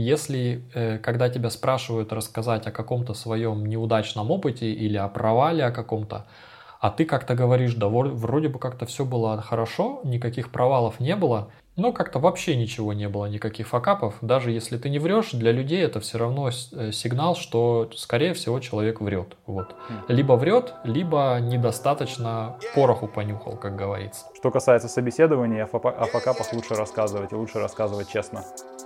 если, э, когда тебя спрашивают рассказать о каком-то своем неудачном опыте или о провале о каком-то, а ты как-то говоришь, да вроде бы как-то все было хорошо, никаких провалов не было, но как-то вообще ничего не было, никаких факапов. Даже если ты не врешь, для людей это все равно э, сигнал, что, скорее всего, человек врет. Вот. Хм. Либо врет, либо недостаточно пороху понюхал, как говорится. Что касается собеседования, о факапах лучше рассказывать и лучше рассказывать честно.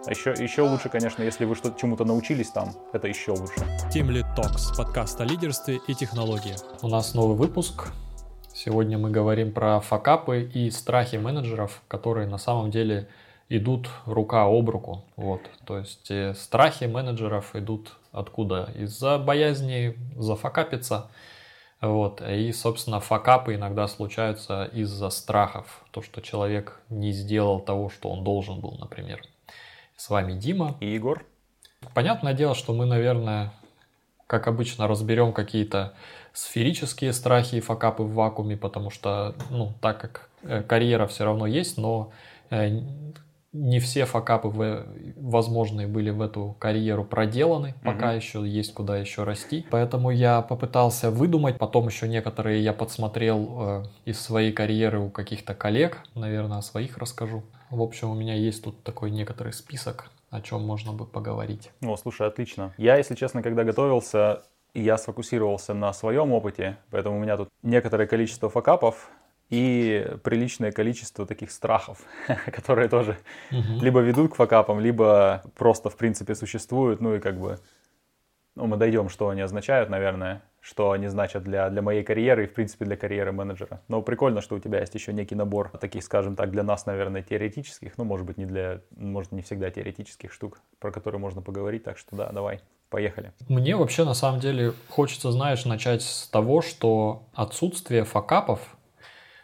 А еще, еще лучше, конечно, если вы что-то чему-то научились там, это еще лучше. Team Lead Talks, подкаст о лидерстве и технологии. У нас новый выпуск. Сегодня мы говорим про факапы и страхи менеджеров, которые на самом деле идут рука об руку. Вот. То есть э, страхи менеджеров идут откуда? Из-за боязни зафакапиться. Вот. И, собственно, факапы иногда случаются из-за страхов. То, что человек не сделал того, что он должен был, например. С вами Дима. И Егор. Понятное дело, что мы, наверное, как обычно, разберем какие-то сферические страхи и факапы в вакууме, потому что, ну, так как э, карьера все равно есть, но э, не все факапы возможные были в эту карьеру проделаны, пока mm еще есть куда еще расти. Поэтому я попытался выдумать, потом еще некоторые я подсмотрел э, из своей карьеры у каких-то коллег, наверное, о своих расскажу. В общем, у меня есть тут такой некоторый список, о чем можно бы поговорить. О, слушай, отлично. Я, если честно, когда готовился, я сфокусировался на своем опыте, поэтому у меня тут некоторое количество факапов и приличное количество таких страхов, которые тоже угу. либо ведут к факапам, либо просто, в принципе, существуют, ну и как бы ну, мы дойдем, что они означают, наверное, что они значат для, для моей карьеры и, в принципе, для карьеры менеджера. Но прикольно, что у тебя есть еще некий набор таких, скажем так, для нас, наверное, теоретических, ну, может быть, не для, может, не всегда теоретических штук, про которые можно поговорить, так что да, давай. Поехали. Мне вообще на самом деле хочется, знаешь, начать с того, что отсутствие факапов,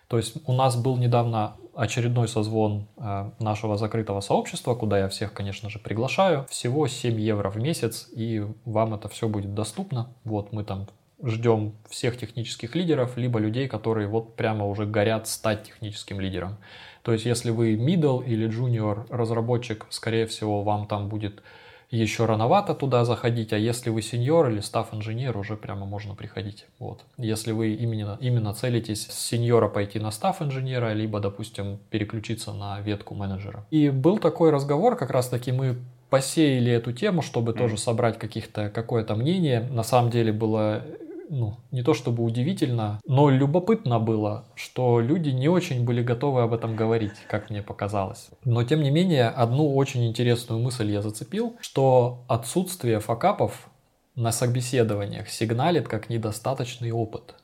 то есть у нас был недавно очередной созвон э, нашего закрытого сообщества, куда я всех, конечно же, приглашаю. Всего 7 евро в месяц, и вам это все будет доступно. Вот мы там ждем всех технических лидеров, либо людей, которые вот прямо уже горят стать техническим лидером. То есть, если вы middle или junior разработчик, скорее всего, вам там будет еще рановато туда заходить, а если вы сеньор или стаф-инженер, уже прямо можно приходить. Вот. Если вы именно, именно целитесь с сеньора пойти на стаф-инженера, либо, допустим, переключиться на ветку менеджера. И был такой разговор, как раз таки мы посеяли эту тему, чтобы mm. тоже собрать каких-то, какое-то мнение. На самом деле было ну, не то чтобы удивительно, но любопытно было, что люди не очень были готовы об этом говорить, как мне показалось. Но тем не менее, одну очень интересную мысль я зацепил, что отсутствие факапов на собеседованиях сигналит как недостаточный опыт.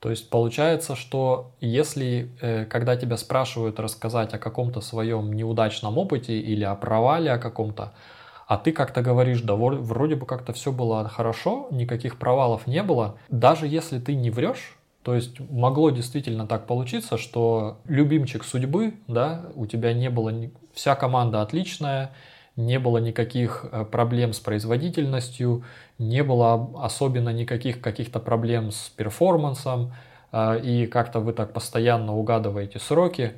То есть получается, что если, э, когда тебя спрашивают рассказать о каком-то своем неудачном опыте или о провале о каком-то, а ты как-то говоришь, да вроде бы как-то все было хорошо, никаких провалов не было, даже если ты не врешь, то есть могло действительно так получиться, что любимчик судьбы, да, у тебя не было, вся команда отличная, не было никаких э, проблем с производительностью, не было особенно никаких каких-то проблем с перформансом, э, и как-то вы так постоянно угадываете сроки,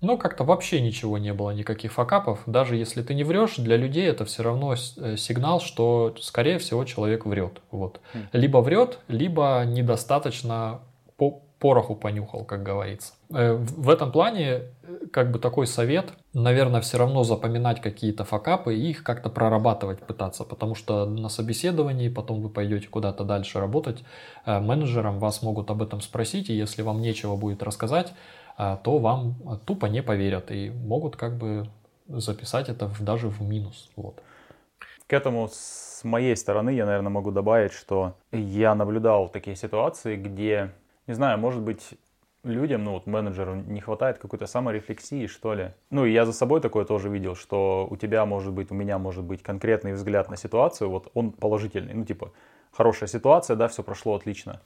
но как-то вообще ничего не было, никаких факапов. Даже если ты не врешь, для людей это все равно э, сигнал, что, скорее всего, человек врет. Вот. Хм. Либо врет, либо недостаточно по пороху понюхал, как говорится. Э, в этом плане, э, как бы такой совет, наверное, все равно запоминать какие-то факапы и их как-то прорабатывать пытаться, потому что на собеседовании потом вы пойдете куда-то дальше работать, менеджером вас могут об этом спросить, и если вам нечего будет рассказать, то вам тупо не поверят и могут как бы записать это даже в минус. Вот. К этому с моей стороны я, наверное, могу добавить, что я наблюдал такие ситуации, где, не знаю, может быть, людям, ну вот менеджеру не хватает какой-то саморефлексии, что ли. Ну и я за собой такое тоже видел, что у тебя может быть, у меня может быть конкретный взгляд на ситуацию, вот он положительный, ну типа хорошая ситуация, да, все прошло отлично.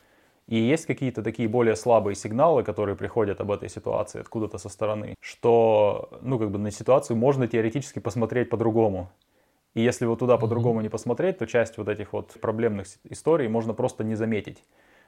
И есть какие-то такие более слабые сигналы, которые приходят об этой ситуации откуда-то со стороны, что, ну, как бы на ситуацию можно теоретически посмотреть по-другому. И если вот туда по-другому не посмотреть, то часть вот этих вот проблемных историй можно просто не заметить.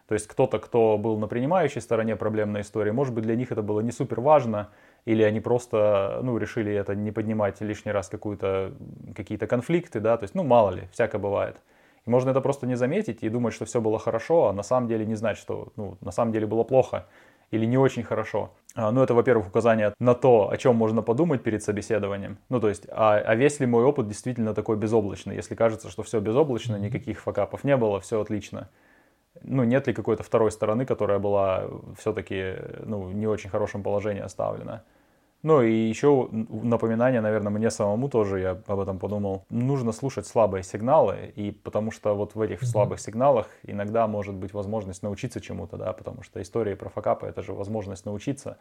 То есть кто-то, кто был на принимающей стороне проблемной истории, может быть, для них это было не супер важно, или они просто, ну, решили это не поднимать лишний раз какие-то конфликты, да, то есть, ну, мало ли, всякое бывает. Можно это просто не заметить и думать, что все было хорошо, а на самом деле не знать, что, ну, на самом деле было плохо или не очень хорошо. А, ну, это, во-первых, указание на то, о чем можно подумать перед собеседованием. Ну, то есть, а, а весь ли мой опыт действительно такой безоблачный? Если кажется, что все безоблачно, никаких факапов не было, все отлично. Ну, нет ли какой-то второй стороны, которая была все-таки, ну, не очень хорошем положении оставлена? Ну и еще напоминание, наверное, мне самому тоже, я об этом подумал, нужно слушать слабые сигналы, и потому что вот в этих mm-hmm. слабых сигналах иногда может быть возможность научиться чему-то, да, потому что истории про факапы — это же возможность научиться.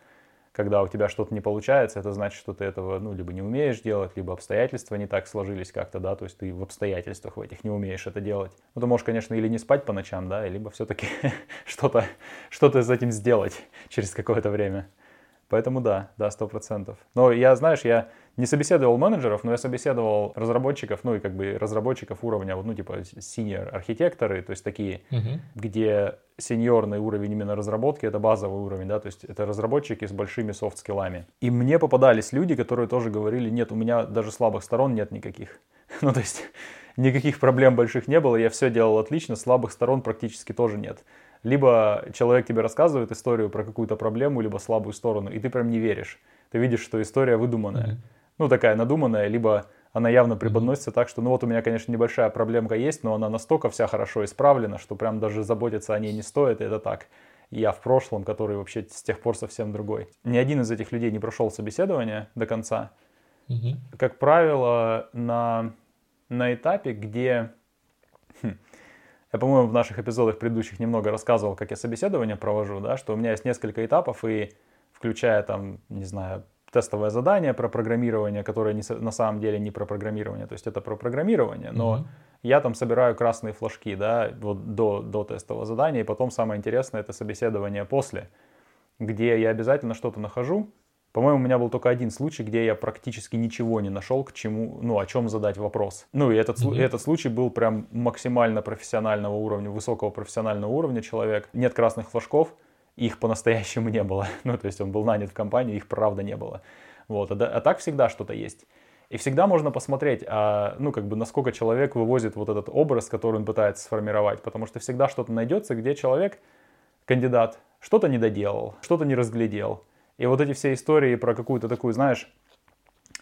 Когда у тебя что-то не получается, это значит, что ты этого, ну, либо не умеешь делать, либо обстоятельства не так сложились как-то, да, то есть ты в обстоятельствах в этих не умеешь это делать. Ну, ты можешь, конечно, или не спать по ночам, да, либо все-таки что-то что с этим сделать через какое-то время. Поэтому да, да, сто процентов. Но я, знаешь, я не собеседовал менеджеров, но я собеседовал разработчиков, ну и как бы разработчиков уровня, ну типа senior архитекторы, то есть такие, uh-huh. где сеньорный уровень именно разработки, это базовый уровень, да, то есть это разработчики с большими софт-скиллами. И мне попадались люди, которые тоже говорили, нет, у меня даже слабых сторон нет никаких. ну то есть никаких проблем больших не было, я все делал отлично, слабых сторон практически тоже нет либо человек тебе рассказывает историю про какую-то проблему, либо слабую сторону, и ты прям не веришь. Ты видишь, что история выдуманная. Mm-hmm. Ну, такая надуманная, либо она явно преподносится mm-hmm. так, что, ну вот у меня, конечно, небольшая проблемка есть, но она настолько вся хорошо исправлена, что прям даже заботиться о ней не стоит, и это так. Я в прошлом, который вообще с тех пор совсем другой. Ни один из этих людей не прошел собеседование до конца. Mm-hmm. Как правило, на, на этапе, где... Хм, я, по-моему, в наших эпизодах предыдущих немного рассказывал, как я собеседование провожу, да, что у меня есть несколько этапов, и включая там, не знаю, тестовое задание про программирование, которое не, на самом деле не про программирование, то есть это про программирование, но mm-hmm. я там собираю красные флажки, да, вот до, до тестового задания, и потом самое интересное это собеседование после, где я обязательно что-то нахожу, по-моему, у меня был только один случай, где я практически ничего не нашел, к чему, ну, о чем задать вопрос. Ну, и этот, mm-hmm. этот случай был прям максимально профессионального уровня, высокого профессионального уровня человек. Нет красных флажков, их по-настоящему не было. Ну, то есть он был нанят в компанию, их правда не было. Вот, а, а так всегда что-то есть. И всегда можно посмотреть, а, ну, как бы, насколько человек вывозит вот этот образ, который он пытается сформировать. Потому что всегда что-то найдется, где человек, кандидат, что-то не доделал, что-то не разглядел и вот эти все истории про какую-то такую, знаешь,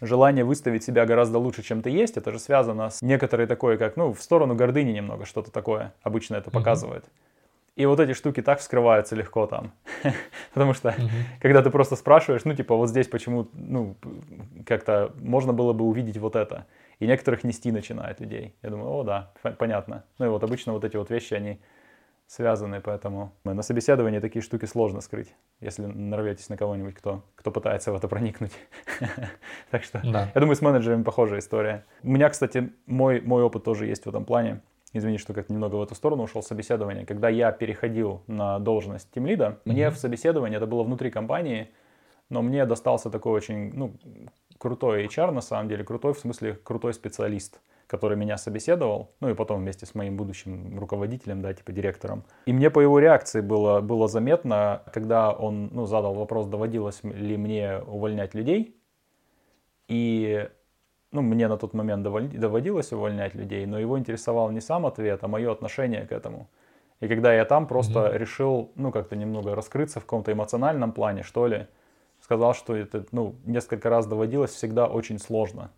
желание выставить себя гораздо лучше, чем ты есть, это же связано с некоторой такой, как, ну, в сторону гордыни немного, что-то такое обычно это показывает. И вот эти штуки так вскрываются легко там. Потому что, uh-huh. когда ты просто спрашиваешь, ну, типа, вот здесь почему, ну, как-то можно было бы увидеть вот это. И некоторых нести начинает людей. Я думаю, о, да, понятно. Ну, и вот обычно вот эти вот вещи, они связаны, поэтому на собеседовании такие штуки сложно скрыть, если нарветесь на кого-нибудь, кто, кто пытается в это проникнуть. так что, я думаю, с менеджерами похожая история. У меня, кстати, мой, мой опыт тоже есть в этом плане. Извини, что как-то немного в эту сторону ушел собеседование. Когда я переходил на должность тимлида, мне в собеседовании, это было внутри компании, но мне достался такой очень, ну, крутой HR, на самом деле, крутой в смысле крутой специалист который меня собеседовал, ну и потом вместе с моим будущим руководителем, да, типа директором. И мне по его реакции было, было заметно, когда он ну, задал вопрос, доводилось ли мне увольнять людей. И ну, мне на тот момент доводилось увольнять людей, но его интересовал не сам ответ, а мое отношение к этому. И когда я там просто mm-hmm. решил, ну, как-то немного раскрыться в каком-то эмоциональном плане, что ли, сказал, что это, ну, несколько раз доводилось всегда очень сложно.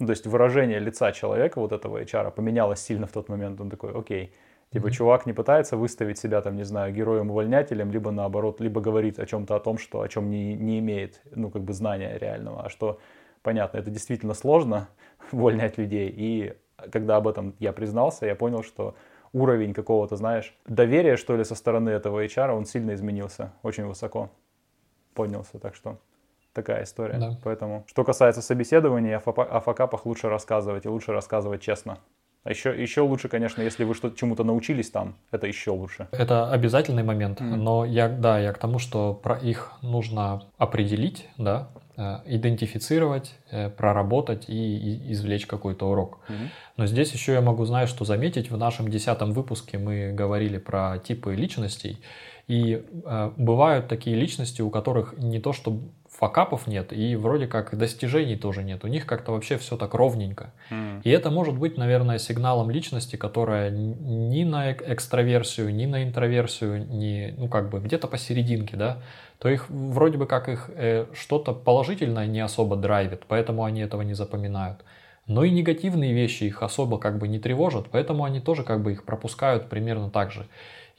Ну, то есть выражение лица человека, вот этого HR, поменялось сильно в тот момент. Он такой, окей, типа mm-hmm. чувак не пытается выставить себя, там, не знаю, героем-увольнятелем, либо наоборот, либо говорит о чем-то о том, что о чем не, не имеет, ну, как бы знания реального, а что, понятно, это действительно сложно, увольнять людей. И когда об этом я признался, я понял, что уровень какого-то, знаешь, доверия, что ли, со стороны этого HR, он сильно изменился, очень высоко поднялся, так что такая история. Да. Поэтому, что касается собеседования, о факапах лучше рассказывать и лучше рассказывать честно. А еще, еще лучше, конечно, если вы что чему-то научились там, это еще лучше. Это обязательный момент, mm-hmm. но я, да, я к тому, что про их нужно определить, да, э, идентифицировать, э, проработать и извлечь какой-то урок. Mm-hmm. Но здесь еще я могу, знаешь, что заметить, в нашем десятом выпуске мы говорили про типы личностей, и э, бывают такие личности, у которых не то, что факапов нет, и вроде как достижений тоже нет. У них как-то вообще все так ровненько. М. И это может быть, наверное, сигналом личности, которая ни на эк- экстраверсию, ни на интроверсию, ни, ну, как бы где-то посерединке, да, то их вроде бы как их э, что-то положительное не особо драйвит, поэтому они этого не запоминают. Но и негативные вещи их особо как бы не тревожат, поэтому они тоже как бы их пропускают примерно так же.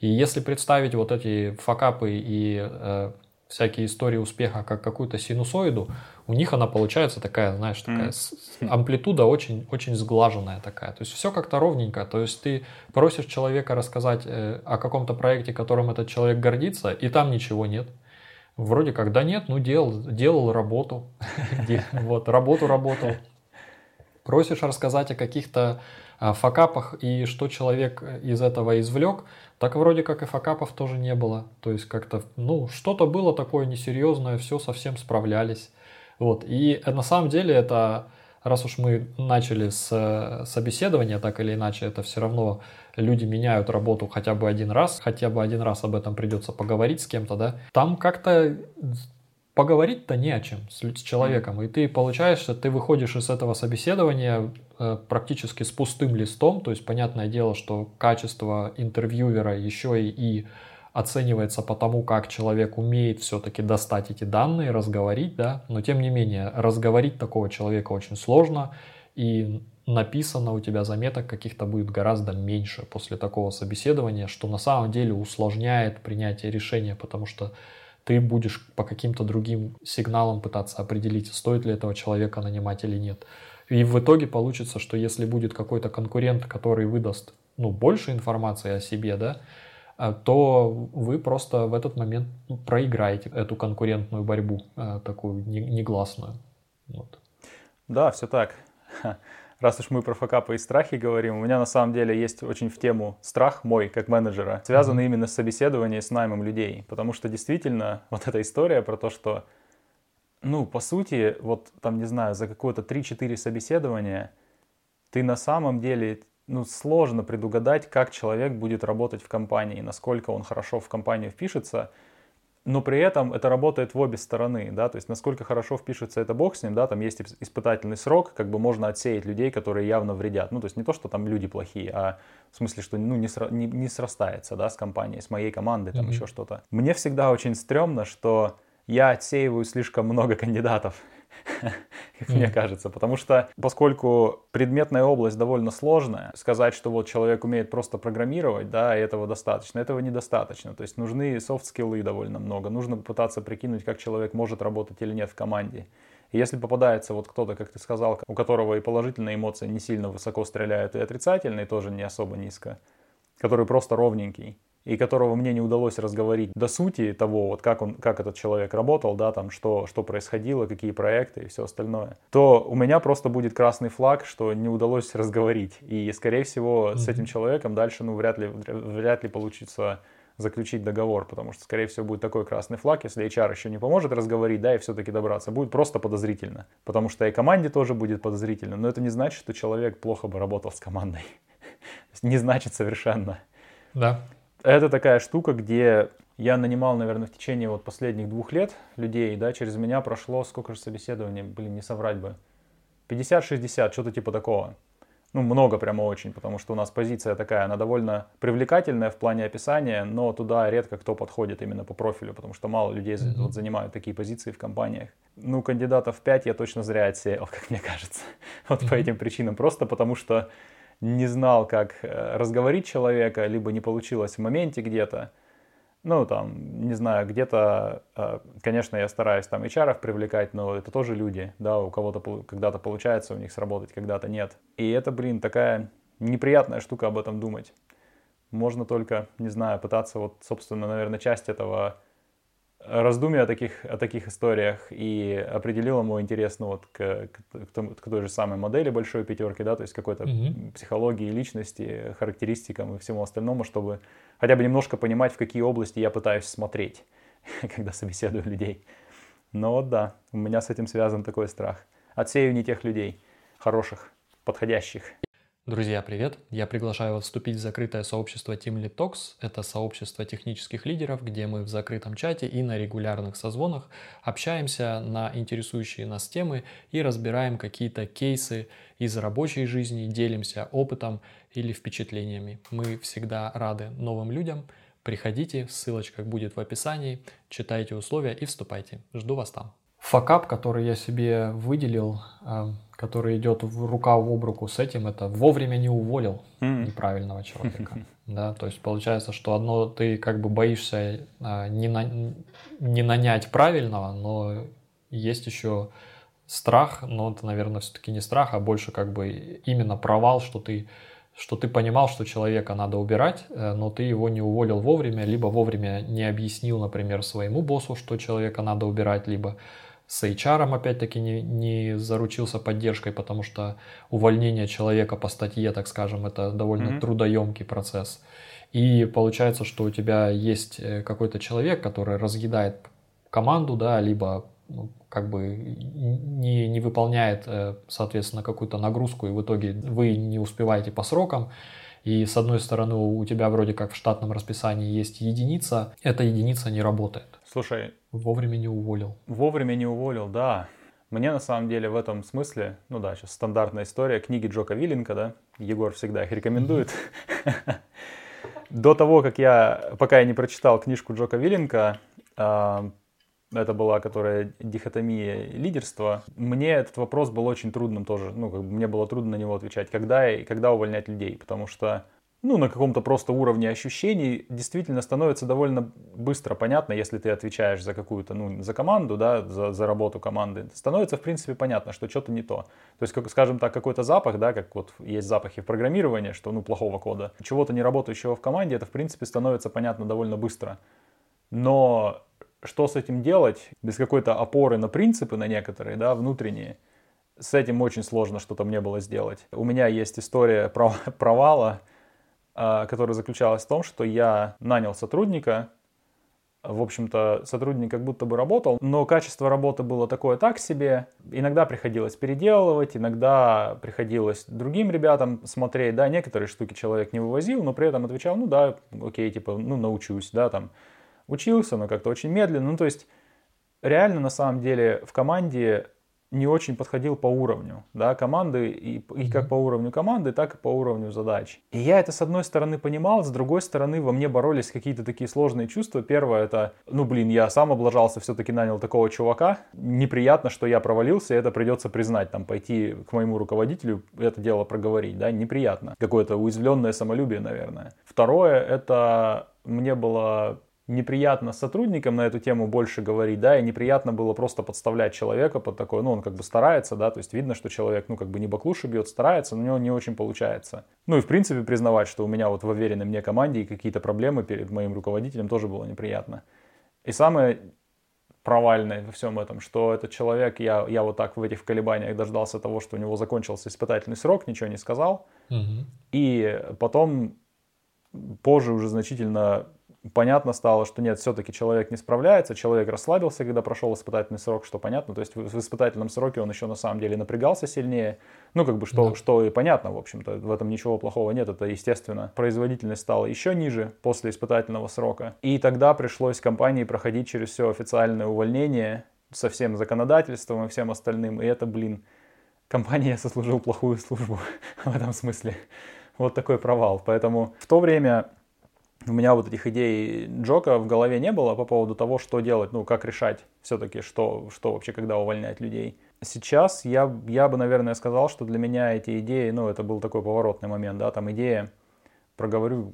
И если представить вот эти факапы и э, всякие истории успеха как какую-то синусоиду, у них она получается такая, знаешь, такая с- амплитуда очень, очень сглаженная такая. То есть все как-то ровненько. То есть ты просишь человека рассказать э, о каком-то проекте, которым этот человек гордится, и там ничего нет. Вроде как, да нет, ну делал, делал работу. Вот, работу работал. Просишь рассказать о каких-то факапах и что человек из этого извлек, так вроде как и факапов тоже не было. То есть как-то, ну, что-то было такое несерьезное, все совсем справлялись. Вот. И э, на самом деле это, раз уж мы начали с э, собеседования, так или иначе, это все равно люди меняют работу хотя бы один раз, хотя бы один раз об этом придется поговорить с кем-то, да. Там как-то поговорить-то не о чем с, с человеком. И ты получаешь, что ты выходишь из этого собеседования э, практически с пустым листом. То есть, понятное дело, что качество интервьюера еще и, и оценивается по тому, как человек умеет все-таки достать эти данные, разговорить, да. Но тем не менее, разговорить такого человека очень сложно. И написано у тебя заметок каких-то будет гораздо меньше после такого собеседования, что на самом деле усложняет принятие решения, потому что ты будешь по каким-то другим сигналам пытаться определить, стоит ли этого человека нанимать или нет. И в итоге получится, что если будет какой-то конкурент, который выдаст ну, больше информации о себе, да, а, то вы просто в этот момент ну, проиграете эту конкурентную борьбу, а, такую не- негласную. Вот. Да, все так. Раз уж мы про факапы и страхи говорим, у меня на самом деле есть очень в тему страх мой, как менеджера, связанный именно с собеседованием, с наймом людей. Потому что действительно вот эта история про то, что, ну, по сути, вот там, не знаю, за какое-то 3-4 собеседования ты на самом деле, ну, сложно предугадать, как человек будет работать в компании, насколько он хорошо в компанию впишется, но при этом это работает в обе стороны, да, то есть насколько хорошо впишется это бог с ним, да, там есть ис- испытательный срок, как бы можно отсеять людей, которые явно вредят, ну, то есть не то, что там люди плохие, а в смысле, что, ну, не, сра- не, не срастается, да, с компанией, с моей командой, там Мгм. еще что-то. Мне всегда очень стрёмно, что я отсеиваю слишком много кандидатов, как мне кажется, потому что поскольку предметная область довольно сложная, сказать, что вот человек умеет просто программировать, да, этого достаточно, этого недостаточно, то есть нужны софт-скиллы довольно много, нужно пытаться прикинуть, как человек может работать или нет в команде. И если попадается вот кто-то, как ты сказал, у которого и положительные эмоции не сильно высоко стреляют, и отрицательные тоже не особо низко, который просто ровненький, и которого мне не удалось разговорить до сути того, вот как, он, как этот человек работал, да, там, что, что происходило, какие проекты и все остальное, то у меня просто будет красный флаг, что не удалось разговорить. И, скорее всего, с этим человеком дальше, ну, вряд ли, вряд ли получится заключить договор, потому что, скорее всего, будет такой красный флаг, если HR еще не поможет разговорить, да, и все-таки добраться, будет просто подозрительно, потому что и команде тоже будет подозрительно, но это не значит, что человек плохо бы работал с командой. Не значит совершенно. Да. Это такая штука, где я нанимал, наверное, в течение вот последних двух лет людей, да, через меня прошло сколько же собеседований, блин, не соврать бы, 50-60, что-то типа такого. Ну, много прямо очень, потому что у нас позиция такая, она довольно привлекательная в плане описания, но туда редко кто подходит именно по профилю, потому что мало людей Мгм. вот, занимают такие позиции в компаниях. Ну, кандидатов 5 я точно зря отсеял, как мне кажется. Вот по Мгм. этим причинам. Просто потому что не знал, как э, разговорить человека, либо не получилось в моменте где-то. Ну, там, не знаю, где-то, э, конечно, я стараюсь там HR привлекать, но это тоже люди, да, у кого-то когда-то получается у них сработать, когда-то нет. И это, блин, такая неприятная штука об этом думать. Можно только, не знаю, пытаться вот, собственно, наверное, часть этого раздумья о таких, о таких историях и определила мой интерес ну, вот, к, к, к той же самой модели большой пятерки, да, то есть какой-то Мгм. психологии личности, характеристикам и всему остальному, чтобы хотя бы немножко понимать, в какие области я пытаюсь смотреть, когда собеседую людей. Но вот да, у меня с этим связан такой страх. Отсею не тех людей, хороших, подходящих. Друзья, привет! Я приглашаю вас вступить в закрытое сообщество Team Lead Talks. Это сообщество технических лидеров, где мы в закрытом чате и на регулярных созвонах общаемся на интересующие нас темы и разбираем какие-то кейсы из рабочей жизни, делимся опытом или впечатлениями. Мы всегда рады новым людям. Приходите, ссылочка будет в описании, читайте условия и вступайте. Жду вас там. Факап, который я себе выделил, э, который идет в рука об руку с этим, это вовремя не уволил mm. неправильного человека. Да, то есть получается, что одно ты как бы боишься э, не, на, не нанять правильного, но есть еще страх, но это, наверное, все-таки не страх, а больше как бы именно провал, что ты что ты понимал, что человека надо убирать, э, но ты его не уволил вовремя, либо вовремя не объяснил, например, своему боссу, что человека надо убирать, либо с HR опять-таки не, не заручился поддержкой, потому что увольнение человека по статье, так скажем, это довольно mm-hmm. трудоемкий процесс. И получается, что у тебя есть э, какой-то человек, который разъедает команду, да, либо ну, как бы не, не выполняет, э, соответственно, какую-то нагрузку, и в итоге вы не успеваете по срокам. И с одной стороны, у тебя вроде как в штатном расписании есть единица, эта единица не работает. Слушай, Вовремя не уволил. Вовремя не уволил, да. Мне на самом деле в этом смысле, ну да, сейчас стандартная история, книги Джока Виллинка, да, Егор всегда их рекомендует. До того, как я, пока я не прочитал книжку Джока Виллинка, а, это была, которая дихотомия лидерства, мне этот вопрос был очень трудным тоже, ну, как бы мне было трудно на него отвечать, когда, и когда увольнять людей, потому что ну, на каком-то просто уровне ощущений действительно становится довольно быстро понятно, если ты отвечаешь за какую-то, ну, за команду, да, за, за работу команды, становится, в принципе, понятно, что что-то не то. То есть, как, скажем так, какой-то запах, да, как вот есть запахи в программировании, что, ну, плохого кода, чего-то не работающего в команде, это, в принципе, становится понятно довольно быстро. Но что с этим делать без какой-то опоры на принципы, на некоторые, да, внутренние, с этим очень сложно что-то мне было сделать. У меня есть история провала, а, которая заключалась в том, что я нанял сотрудника, в общем-то, сотрудник как будто бы работал, но качество работы было такое так себе. Иногда приходилось переделывать, иногда приходилось другим ребятам смотреть, да, некоторые штуки человек не вывозил, но при этом отвечал, ну да, окей, типа, ну научусь, да, там, учился, но как-то очень медленно, ну то есть реально на самом деле в команде не очень подходил по уровню, да, команды, и, и как по уровню команды, так и по уровню задач. И я это с одной стороны понимал, с другой стороны во мне боролись какие-то такие сложные чувства. Первое это, ну блин, я сам облажался, все-таки нанял такого чувака, неприятно, что я провалился, и это придется признать, там, пойти к моему руководителю, это дело проговорить, да, неприятно. Какое-то уязвленное самолюбие, наверное. Второе, это мне было неприятно с сотрудником на эту тему больше говорить, да, и неприятно было просто подставлять человека под такое, ну, он как бы старается, да, то есть видно, что человек, ну, как бы не баклуши бьет, старается, но у него не очень получается. Ну, и в принципе признавать, что у меня вот в уверенной мне команде и какие-то проблемы перед моим руководителем тоже было неприятно. И самое провальное во всем этом, что этот человек, я, я вот так в этих колебаниях дождался того, что у него закончился испытательный срок, ничего не сказал, угу. и потом позже уже значительно понятно стало, что нет, все-таки человек не справляется, человек расслабился, когда прошел испытательный срок, что понятно, то есть в, испытательном сроке он еще на самом деле напрягался сильнее, ну как бы что, да. что и понятно, в общем-то, в этом ничего плохого нет, это естественно. Производительность стала еще ниже после испытательного срока, и тогда пришлось компании проходить через все официальное увольнение со всем законодательством и всем остальным, и это, блин, компания сослужил плохую службу в этом смысле. Вот такой провал. Поэтому в то время у меня вот этих идей Джока в голове не было по поводу того, что делать, ну, как решать все-таки, что, что вообще, когда увольнять людей. Сейчас я, я бы, наверное, сказал, что для меня эти идеи, ну, это был такой поворотный момент, да, там идея, проговорю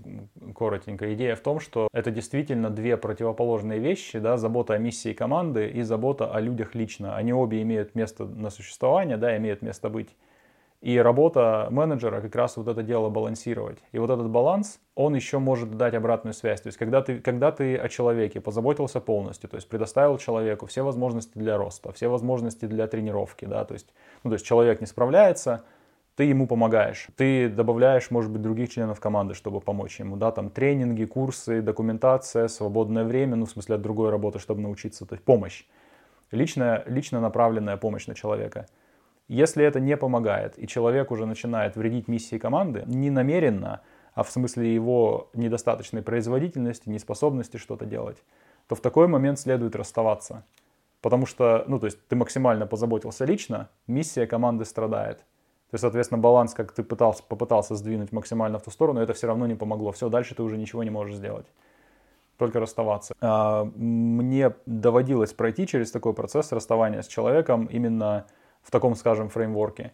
коротенько, идея в том, что это действительно две противоположные вещи, да, забота о миссии команды и забота о людях лично. Они обе имеют место на существование, да, имеют место быть. И работа менеджера как раз вот это дело балансировать. И вот этот баланс, он еще может дать обратную связь. То есть когда ты, когда ты о человеке позаботился полностью, то есть предоставил человеку все возможности для роста, все возможности для тренировки, да, то есть, ну, то есть человек не справляется, ты ему помогаешь. Ты добавляешь, может быть, других членов команды, чтобы помочь ему, да, там тренинги, курсы, документация, свободное время, ну, в смысле от другой работы, чтобы научиться, то есть помощь. Личная, лично направленная помощь на человека – Если это не помогает, и человек уже начинает вредить миссии команды, не намеренно, а в смысле его недостаточной производительности, неспособности что-то делать, то в такой момент следует расставаться. Потому что, ну, то есть ты максимально позаботился лично, миссия команды страдает. То есть, соответственно, баланс, как ты пытался, попытался сдвинуть максимально в ту сторону, это все равно не помогло. Все, дальше ты уже ничего не можешь сделать. Только расставаться. А, мне доводилось пройти через такой процесс расставания с человеком именно в таком, скажем, фреймворке.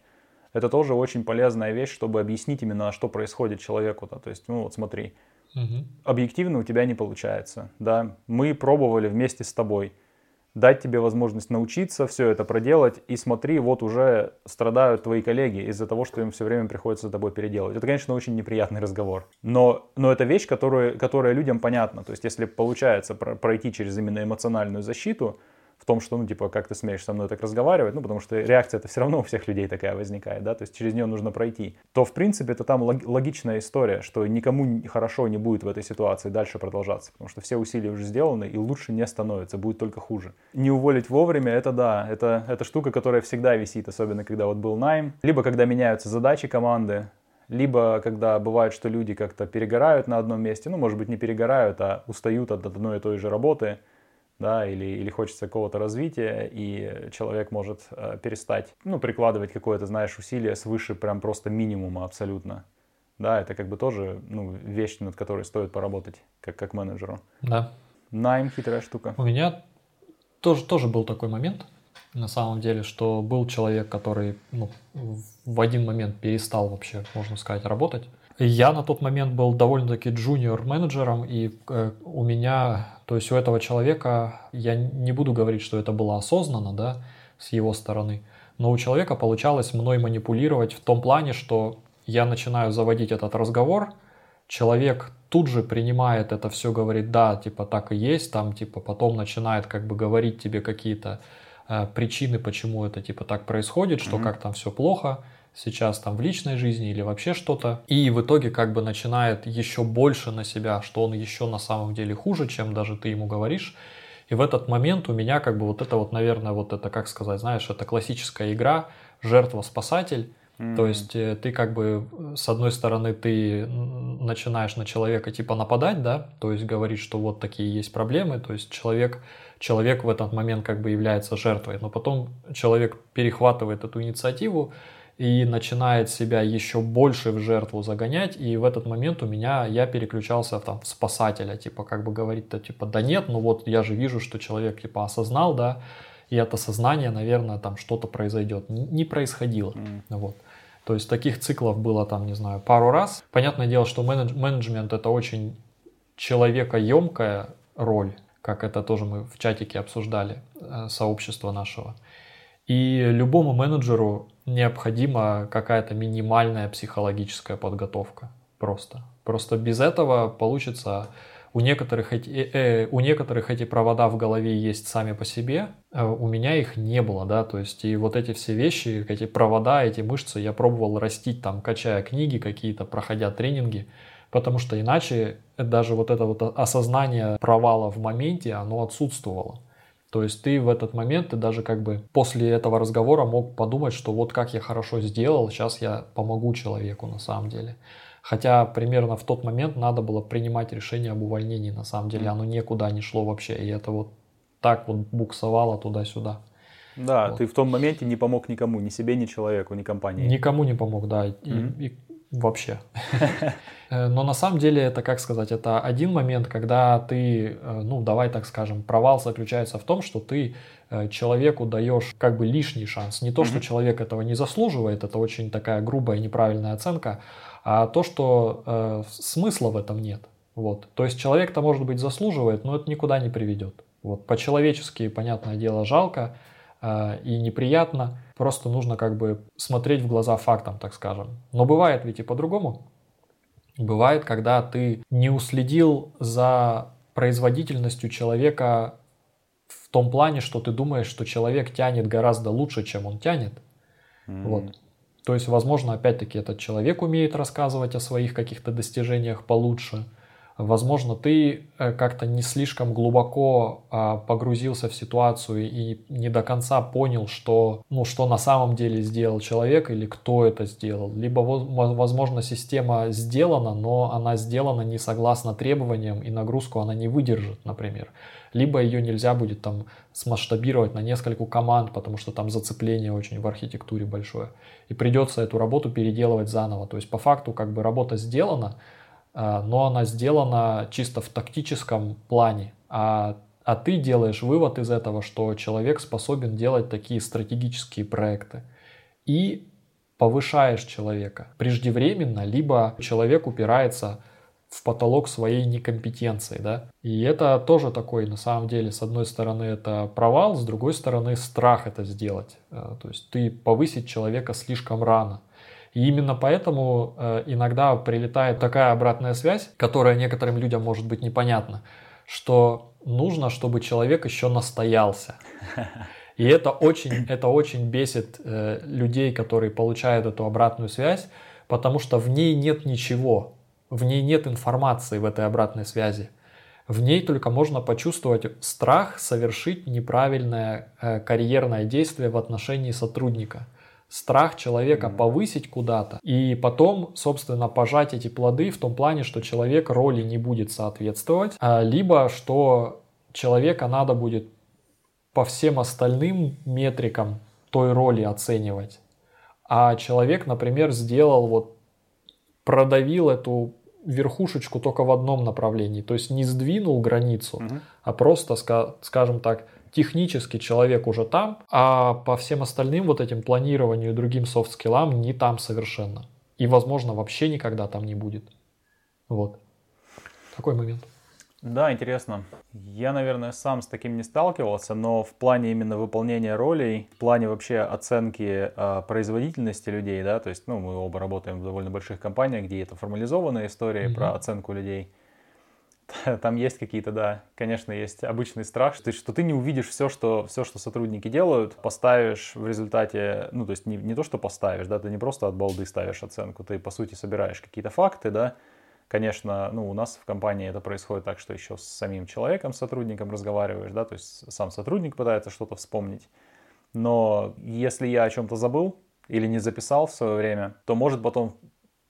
Это тоже очень полезная вещь, чтобы объяснить именно, что происходит человеку-то. То есть, ну вот смотри, угу. объективно у тебя не получается. Да? Мы пробовали вместе с тобой – дать тебе возможность научиться все это проделать, и смотри, вот уже страдают твои коллеги из-за того, что им все время приходится за тобой переделывать. Это, конечно, очень неприятный разговор, но, но это вещь, которую, которая людям понятна. То есть, если получается пройти через именно эмоциональную защиту, в том, что, ну, типа, как ты смеешь со мной так разговаривать, ну, потому что реакция это все равно у всех людей такая возникает, да, то есть через нее нужно пройти, то, в принципе, это там логичная история, что никому хорошо не будет в этой ситуации дальше продолжаться, потому что все усилия уже сделаны, и лучше не становится, будет только хуже. Не уволить вовремя, это да, это, это штука, которая всегда висит, особенно когда вот был найм, либо когда меняются задачи команды, либо когда бывает, что люди как-то перегорают на одном месте, ну, может быть, не перегорают, а устают от одной и той же работы, да, или, или хочется какого-то развития, и человек может э, перестать, ну, прикладывать какое-то, знаешь, усилие свыше прям просто минимума абсолютно. Да, это как бы тоже, ну, вещь, над которой стоит поработать, как, как менеджеру. Да. Найм хитрая штука. У меня тоже, тоже был такой момент, на самом деле, что был человек, который, ну, в один момент перестал вообще, можно сказать, работать. Я на тот момент был довольно-таки джуниор-менеджером, и э, у меня, то есть у этого человека, я не буду говорить, что это было осознанно, да, с его стороны, но у человека получалось мной манипулировать в том плане, что я начинаю заводить этот разговор, человек тут же принимает это все, говорит, да, типа так и есть, там, типа потом начинает как бы говорить тебе какие-то э, причины, почему это типа так происходит, что mm-hmm. как там все плохо, сейчас там в личной жизни или вообще что-то. И в итоге как бы начинает еще больше на себя, что он еще на самом деле хуже, чем даже ты ему говоришь. И в этот момент у меня как бы вот это вот, наверное, вот это, как сказать, знаешь, это классическая игра жертва-спасатель. Mm-hmm. То есть э, ты как бы с одной стороны ты начинаешь на человека типа нападать, да, то есть говорить, что вот такие есть проблемы, то есть человек человек в этот момент как бы является жертвой, но потом человек перехватывает эту инициативу, и начинает себя еще больше в жертву загонять, и в этот момент у меня, я переключался там, в спасателя, типа, как бы говорить-то, типа, да нет, ну вот я же вижу, что человек, типа, осознал, да, и это сознание, наверное, там что-то произойдет. Не происходило, mm. вот. То есть таких циклов было там, не знаю, пару раз. Понятное дело, что менедж менеджмент это очень человекоемкая роль, как это тоже мы в чатике обсуждали, э, сообщества нашего. И любому менеджеру необходима какая-то минимальная психологическая подготовка. Просто. Просто без этого получится у некоторых, эти, э, э, у некоторых эти провода в голове есть сами по себе, а у меня их не было, да, то есть и вот эти все вещи, эти провода, эти мышцы я пробовал растить там, качая книги какие-то, проходя тренинги, потому что иначе даже вот это вот осознание провала в моменте, оно отсутствовало. То есть ты в этот момент, ты даже как бы после этого разговора мог подумать, что вот как я хорошо сделал, сейчас я помогу человеку на самом деле. Хотя примерно в тот момент надо было принимать решение об увольнении, на самом деле оно никуда не шло вообще, и это вот так вот буксовало туда-сюда. Да, вот. ты в том моменте не помог никому, ни себе, ни человеку, ни компании. Никому не помог, да, mm-hmm. и, и вообще. Э, но на самом деле это, как сказать, это один момент, когда ты, э, ну давай так скажем, провал заключается в том, что ты э, человеку даешь как бы лишний шанс. Не то, что человек этого не заслуживает, это очень такая грубая неправильная оценка, а то, что э, смысла в этом нет. Вот. То есть человек-то, может быть, заслуживает, но это никуда не приведет. Вот. По-человечески, понятное дело, жалко э, и неприятно. Просто нужно как бы смотреть в глаза фактам, так скажем. Но бывает ведь и по-другому. Бывает, когда ты не уследил за производительностью человека в том плане, что ты думаешь, что человек тянет гораздо лучше, чем он тянет. Mm-hmm. Вот. То есть, возможно, опять-таки этот человек умеет рассказывать о своих каких-то достижениях получше. Возможно, ты э, как-то не слишком глубоко а, погрузился в ситуацию и не до конца понял, что, ну, что на самом деле сделал человек или кто это сделал. Либо, возможно, система сделана, но она сделана не согласно требованиям и нагрузку она не выдержит, например. Либо ее нельзя будет там смасштабировать на несколько команд, потому что там зацепление очень в архитектуре большое. И придется эту работу переделывать заново. То есть по факту как бы работа сделана, но она сделана чисто в тактическом плане, а, а ты делаешь вывод из этого, что человек способен делать такие стратегические проекты. И повышаешь человека преждевременно, либо человек упирается в потолок своей некомпетенции, да. И это тоже такой, на самом деле, с одной стороны это провал, с другой стороны страх это сделать. А, то есть ты повысить человека слишком рано. И именно поэтому э, иногда прилетает такая обратная связь, которая некоторым людям может быть непонятна, что нужно, чтобы человек еще настоялся. И это очень, это очень бесит э, людей, которые получают эту обратную связь, потому что в ней нет ничего, в ней нет информации в этой обратной связи. В ней только можно почувствовать страх совершить неправильное э, карьерное действие в отношении сотрудника страх человека повысить куда-то и потом, собственно, пожать эти плоды в том плане, что человек роли не будет соответствовать, а либо что человека надо будет по всем остальным метрикам той роли оценивать. А человек, например, сделал вот продавил эту верхушечку только в одном направлении, то есть не сдвинул границу, угу. а просто, скажем так, технически человек уже там, а по всем остальным вот этим планированию и другим софт-скиллам не там совершенно. И, возможно, вообще никогда там не будет. Вот. Такой момент. Да, интересно. Я, наверное, сам с таким не сталкивался, но в плане именно выполнения ролей, в плане вообще оценки э, производительности людей, да, то есть, ну, мы оба работаем в довольно больших компаниях, где это формализованная история mm-hmm. про оценку людей. там есть какие-то, да, конечно, есть обычный страх, что, что ты не увидишь все что, все, что сотрудники делают, поставишь в результате, ну, то есть не, не то, что поставишь, да, ты не просто от балды ставишь оценку, ты, по сути, собираешь какие-то факты, да, Конечно, ну, у нас в компании это происходит так, что еще с самим человеком, сотрудником разговариваешь, да, то есть сам сотрудник пытается что-то вспомнить. Но если я о чем-то забыл или не записал в свое время, то может потом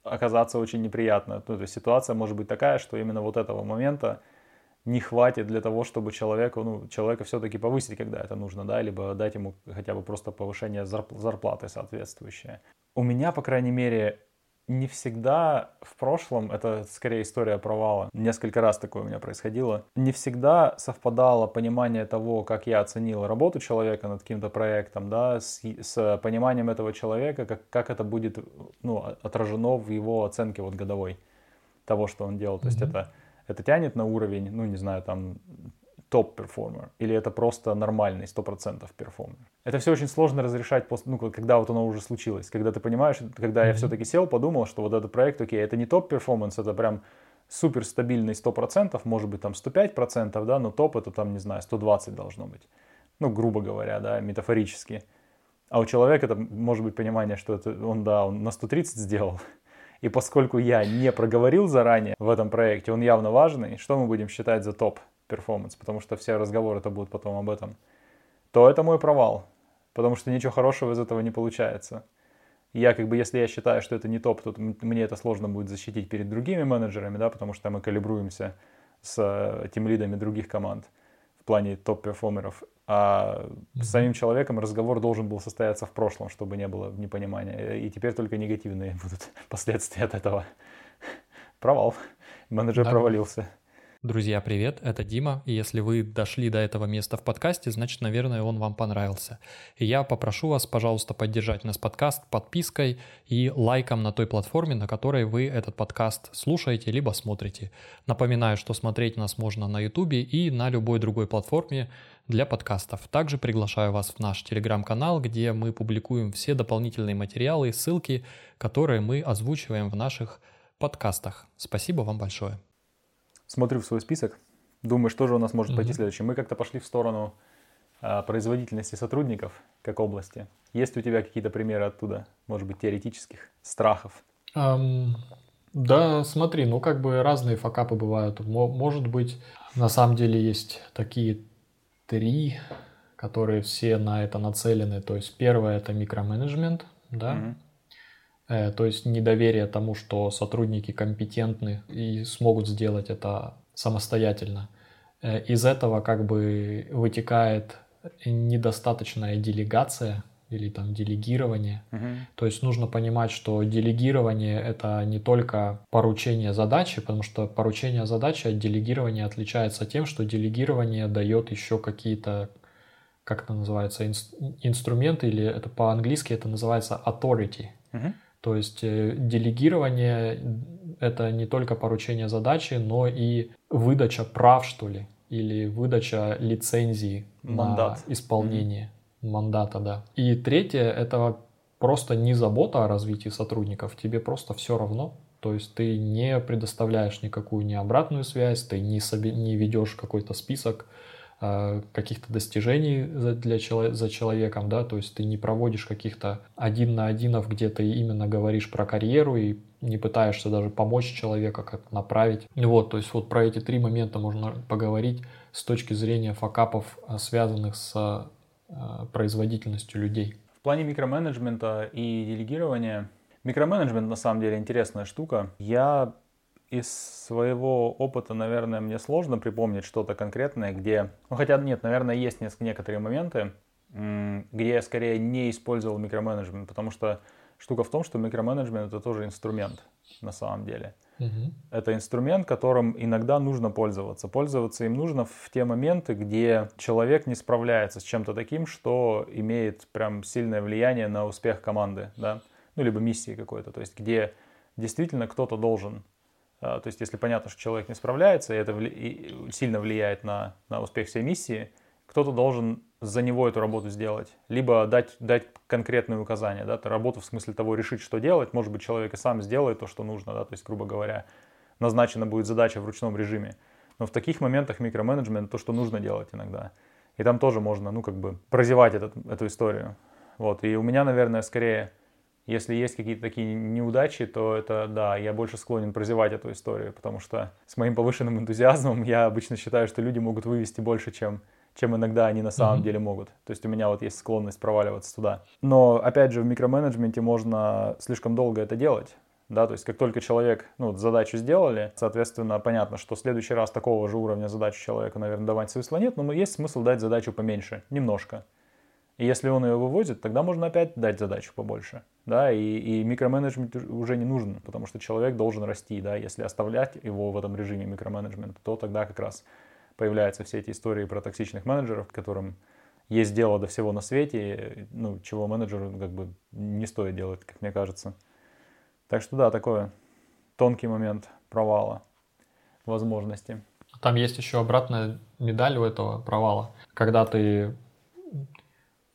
оказаться очень неприятно. Ну, то есть ситуация может быть такая, что именно вот этого момента не хватит для того, чтобы человеку, ну, человека все-таки повысить, когда это нужно, да, либо дать ему хотя бы просто повышение зарплаты соответствующее. У меня, по крайней мере, не всегда в прошлом, это скорее история провала, несколько раз такое у меня происходило, не всегда совпадало понимание того, как я оценил работу человека над каким-то проектом, да, с, с пониманием этого человека, как, как это будет ну, отражено в его оценке вот годовой того, что он делал. То есть mm-hmm. это, это тянет на уровень, ну, не знаю, там top performer, или это просто нормальный 100% перформер. Это все очень сложно разрешать, после, ну, когда вот оно уже случилось, когда ты понимаешь, когда mm-hmm. я все-таки сел, подумал, что вот этот проект, окей, это не top performance, это прям супер стабильный 100%, может быть там 105%, да, но топ это там, не знаю, 120 должно быть. Ну, грубо говоря, да, метафорически. А у человека это может быть понимание, что это он, да, он на 130 сделал. И поскольку я не проговорил заранее в этом проекте, он явно важный, что мы будем считать за топ? Перформанс, потому что все разговоры это будут потом об этом, то это мой провал, потому что ничего хорошего из этого не получается. Я как бы, если я считаю, что это не топ, то мне это сложно будет защитить перед другими менеджерами, да, потому что мы калибруемся с э, тем лидами других команд в плане топ-перформеров. А с самим человеком разговор должен был состояться в прошлом, чтобы не было непонимания. И теперь только негативные будут последствия от этого. Провал. Менеджер да. провалился. Друзья, привет, это Дима, и если вы дошли до этого места в подкасте, значит, наверное, он вам понравился. И я попрошу вас, пожалуйста, поддержать нас подкаст подпиской и лайком на той платформе, на которой вы этот подкаст слушаете либо смотрите. Напоминаю, что смотреть нас можно на YouTube и на любой другой платформе для подкастов. Также приглашаю вас в наш телеграм-канал, где мы публикуем все дополнительные материалы и ссылки, которые мы озвучиваем в наших подкастах. Спасибо вам большое смотрю в свой список, думаю, что же у нас может mm-hmm. пойти следующим. Мы как-то пошли в сторону а, производительности сотрудников как области. Есть у тебя какие-то примеры оттуда, может быть, теоретических страхов? Um, Да, смотри, ну как бы разные факапы бывают. Может быть, на самом деле есть такие три, которые все на это нацелены. То есть первое это микроменеджмент, да, mm то есть недоверие тому, что сотрудники компетентны и смогут сделать это самостоятельно. Э, из этого как бы вытекает недостаточная делегация или там делегирование. Угу. То есть нужно понимать, что делегирование это не только поручение задачи, потому что поручение задачи от делегирования отличается тем, что делегирование дает еще какие-то, как это называется, инс- инструменты, или это по-английски это называется authority. Угу. То есть э, делегирование это не только поручение задачи, но и выдача прав, что ли, или выдача лицензии Мандат. на исполнение mm-hmm. мандата, да. И третье это просто не забота о развитии сотрудников, тебе просто все равно. То есть ты не предоставляешь никакую не обратную связь, ты не, соби- не ведешь какой-то список каких-то достижений для чело- за человеком, да, то есть ты не проводишь каких-то один на одинов, где ты именно говоришь про карьеру и не пытаешься даже помочь человеку как направить. Вот, то есть вот про эти три момента можно поговорить с точки зрения факапов, э, связанных с производительностью людей. В плане микроменеджмента и делегирования, микроменеджмент на самом деле интересная штука. Я из своего опыта, наверное, мне сложно припомнить что-то конкретное, где... Ну, хотя нет, наверное, есть некоторые моменты, где я скорее не использовал микроменеджмент, потому что Штука в том, что микроменеджмент это тоже инструмент на самом деле. Угу. Это инструмент, которым иногда нужно пользоваться. Пользоваться им нужно в те моменты, где человек не справляется с чем-то таким, что имеет прям сильное влияние на успех команды, да, ну либо миссии какой-то, то есть где действительно кто-то должен то есть, если понятно, что человек не справляется, и это сильно влияет на, на успех всей миссии, кто-то должен за него эту работу сделать, либо дать, дать конкретные указания, да, работу в смысле того решить, что делать, может быть, человек и сам сделает то, что нужно, да, то есть, грубо говоря, назначена будет задача в ручном режиме. Но в таких моментах микроменеджмент то, что нужно делать иногда. И там тоже можно, ну, как бы прозевать этот, эту историю. Вот, и у меня, наверное, скорее, если есть какие-то такие неудачи, то это, да, я больше склонен прозевать эту историю, потому что с моим повышенным энтузиазмом я обычно считаю, что люди могут вывести больше, чем чем иногда они на самом mm-hmm. деле могут. То есть у меня вот есть склонность проваливаться туда. Но опять же в микроменеджменте можно слишком долго это делать. Да, то есть как только человек, ну, вот задачу сделали, соответственно, понятно, что в следующий раз такого же уровня задачи человеку, наверное, давать смысла нет, но есть смысл дать задачу поменьше, немножко. И если он ее выводит, тогда можно опять дать задачу побольше. Да, и, и микроменеджмент уже не нужен, потому что человек должен расти, да, если оставлять его в этом режиме микроменеджмента, то тогда как раз появляются все эти истории про токсичных менеджеров, которым есть дело до всего на свете, ну, чего менеджеру как бы не стоит делать, как мне кажется. Так что да, такой тонкий момент провала возможности. Там есть еще обратная медаль у этого провала, когда ты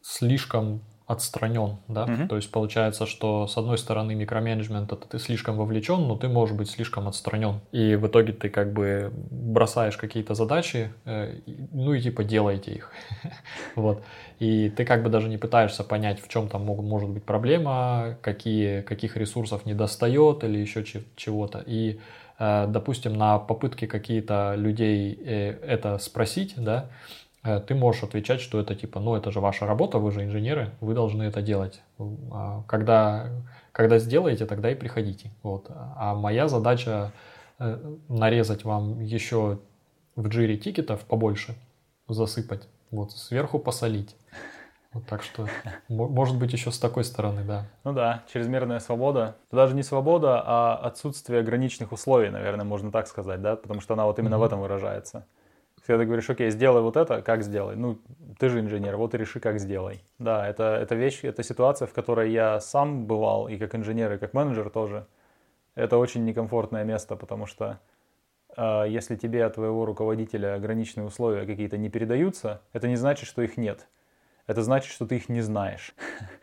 слишком отстранен, да, угу. то есть получается, что с одной стороны микроменеджмент это ты слишком вовлечен, но ты можешь быть слишком отстранен, и в итоге ты как бы бросаешь какие-то задачи, э, ну и типа делайте их, вот, и ты как бы даже не пытаешься понять, в чем там могут, может быть проблема, какие, каких ресурсов не достает или еще чего-то, и э, допустим, на попытке какие-то людей э, это спросить, да, ты можешь отвечать, что это типа, ну это же ваша работа, вы же инженеры, вы должны это делать. А когда, когда сделаете, тогда и приходите. Вот. А моя задача э, нарезать вам еще в джире тикетов побольше, засыпать, вот, сверху посолить. Вот так что, может быть, еще с такой стороны, да. Ну да, чрезмерная свобода. Это даже не свобода, а отсутствие граничных условий, наверное, можно так сказать, да, потому что она вот именно mm-hmm. в этом выражается. Когда ты говоришь, окей, сделай вот это, как сделай? Ну, ты же инженер, вот и реши, как сделай. Да, это, это вещь, это ситуация, в которой я сам бывал, и как инженер, и как менеджер тоже. Это очень некомфортное место, потому что э, если тебе от твоего руководителя ограниченные условия какие-то не передаются, это не значит, что их нет. Это значит, что ты их не знаешь.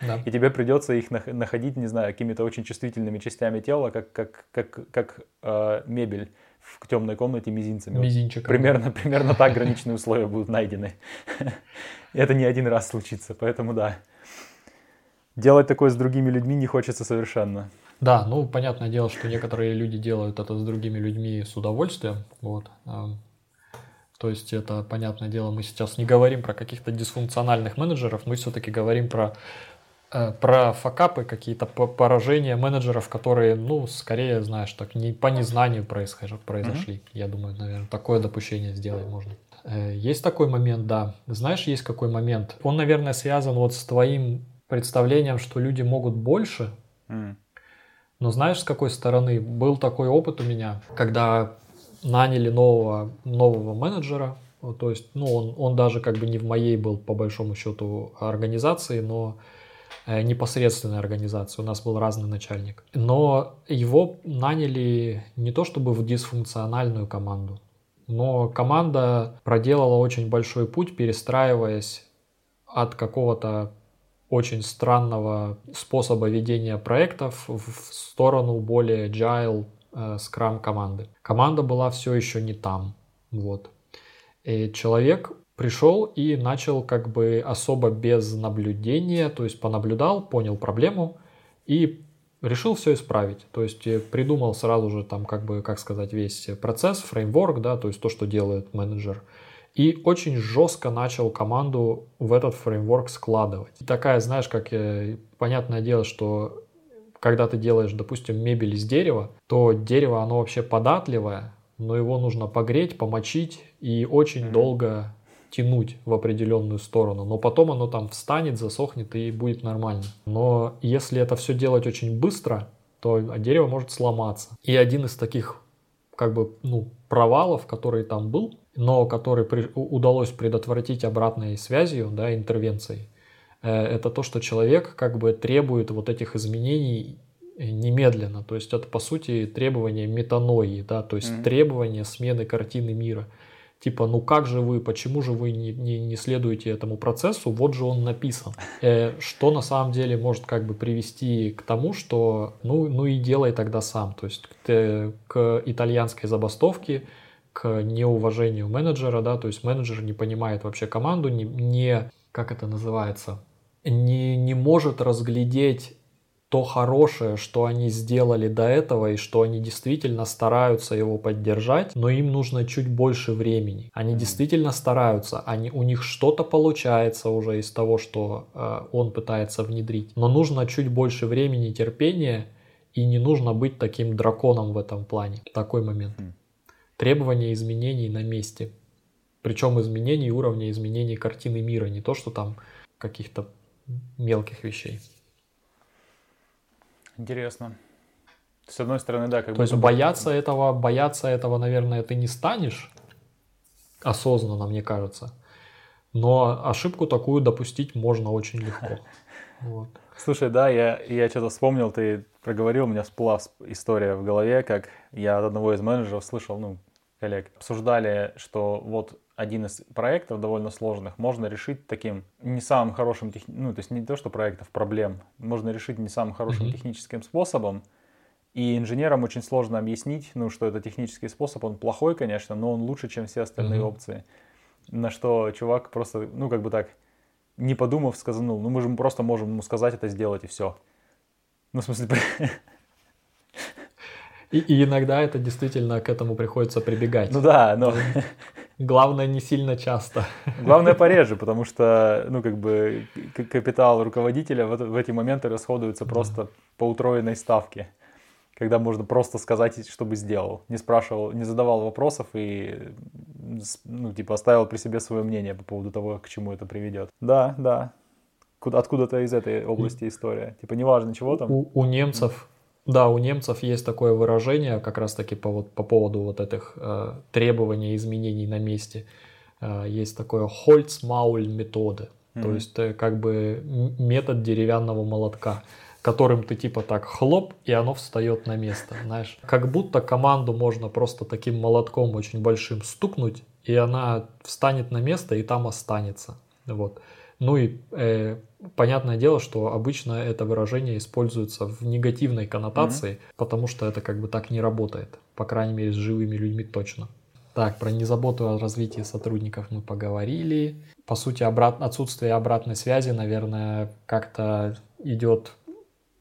Да. И тебе придется их находить, не знаю, какими-то очень чувствительными частями тела, как, как, как, как э, мебель в темной комнате мизинцами. Мизинчиком. Вот примерно, примерно так граничные условия будут найдены. Это не один раз случится, поэтому да. Делать такое с другими людьми не хочется совершенно. Да, ну, понятное дело, что некоторые люди делают это с другими людьми с удовольствием, вот. То есть это, понятное дело, мы сейчас не говорим про каких-то дисфункциональных менеджеров, мы все-таки говорим про про факапы, какие-то поражения менеджеров, которые, ну, скорее, знаешь, так не по незнанию происхожи, произошли. Mm-hmm. Я думаю, наверное, такое допущение сделать можно. Э, есть такой момент, да. Знаешь, есть какой момент? Он, наверное, связан вот с твоим представлением, что люди могут больше. Mm. Но знаешь, с какой стороны? Был такой опыт у меня, когда наняли нового, нового менеджера, то есть, ну, он, он даже как бы не в моей был, по большому счету, организации, но Э, непосредственной организации. У нас был разный начальник. Но его наняли не то чтобы в дисфункциональную команду, но команда проделала очень большой путь, перестраиваясь от какого-то очень странного способа ведения проектов в сторону более agile э, команды. Команда была все еще не там. Вот. И человек пришел и начал как бы особо без наблюдения, то есть понаблюдал, понял проблему и решил все исправить. То есть э, придумал сразу же там как бы, как сказать, весь процесс, фреймворк, да, то есть то, что делает менеджер. И очень жестко начал команду в этот фреймворк складывать. И такая, знаешь, как э, понятное дело, что когда ты делаешь, допустим, мебель из дерева, то дерево, оно вообще податливое, но его нужно погреть, помочить и очень mm-hmm. долго тянуть в определенную сторону, но потом оно там встанет, засохнет и будет нормально. Но если это все делать очень быстро, то дерево может сломаться. И один из таких как бы ну, провалов, который там был, но который при, удалось предотвратить обратной связью, да, интервенцией, э, это то, что человек как бы требует вот этих изменений немедленно. То есть это по сути требование метанои, да, то есть mm-hmm. требование смены картины мира типа, ну как же вы, почему же вы не, не, не следуете этому процессу, вот же он написан. Э, что на самом деле может как бы привести к тому, что ну, ну и делай тогда сам. То есть к, к итальянской забастовке, к неуважению менеджера, да, то есть менеджер не понимает вообще команду, не, не как это называется, не, не может разглядеть то хорошее, что они сделали до этого и что они действительно стараются его поддержать, но им нужно чуть больше времени. Они действительно стараются, они, у них что-то получается уже из того, что э, он пытается внедрить, но нужно чуть больше времени и терпения, и не нужно быть таким драконом в этом плане. Такой момент. Mm-hmm. Требования изменений на месте. Причем изменений уровня изменений картины мира, не то что там каких-то мелких вещей. Интересно. С одной стороны, да, как То есть бояться этого, бояться этого, наверное, ты не станешь осознанно, мне кажется. Но ошибку такую допустить можно очень легко. Вот. Слушай, да, я, я что-то вспомнил, ты проговорил, у меня всплыла история в голове, как я от одного из менеджеров слышал, ну, коллег, обсуждали, что вот один из проектов довольно сложных можно решить таким не самым хорошим, тех... ну то есть не то, что проектов, проблем, можно решить не самым хорошим mm-hmm. техническим способом. И инженерам очень сложно объяснить, ну, что это технический способ, он плохой, конечно, но он лучше, чем все остальные mm-hmm. опции. На что чувак просто, ну, как бы так, не подумав, сказал, ну, мы же просто можем ему сказать это сделать и все. Ну, в смысле, И, и иногда это действительно к этому приходится прибегать. Ну да, но... Главное, не сильно часто. Главное, пореже, потому что, ну, как бы, капитал руководителя в, в эти моменты расходуется просто по утроенной ставке. Когда можно просто сказать, чтобы сделал. Не спрашивал, не задавал вопросов и, ну, типа, оставил при себе свое мнение по поводу того, к чему это приведет. Да, да. Откуда-то из этой области история. Типа, неважно, чего там. У, у немцев да, у немцев есть такое выражение как раз-таки по, вот, по поводу вот этих э, требований изменений на месте. Э, есть такое Holzmaul методы, mm-hmm. то есть э, как бы метод деревянного молотка, которым ты типа так хлоп, и оно встает на место, знаешь. Как будто команду можно просто таким молотком очень большим стукнуть, и она встанет на место и там останется. Вот. Ну и э, понятное дело, что обычно это выражение используется в негативной коннотации, mm-hmm. потому что это как бы так не работает. По крайней мере, с живыми людьми точно. Так, про незаботу о развитии сотрудников мы поговорили. По сути, обрат... отсутствие обратной связи, наверное, как-то идет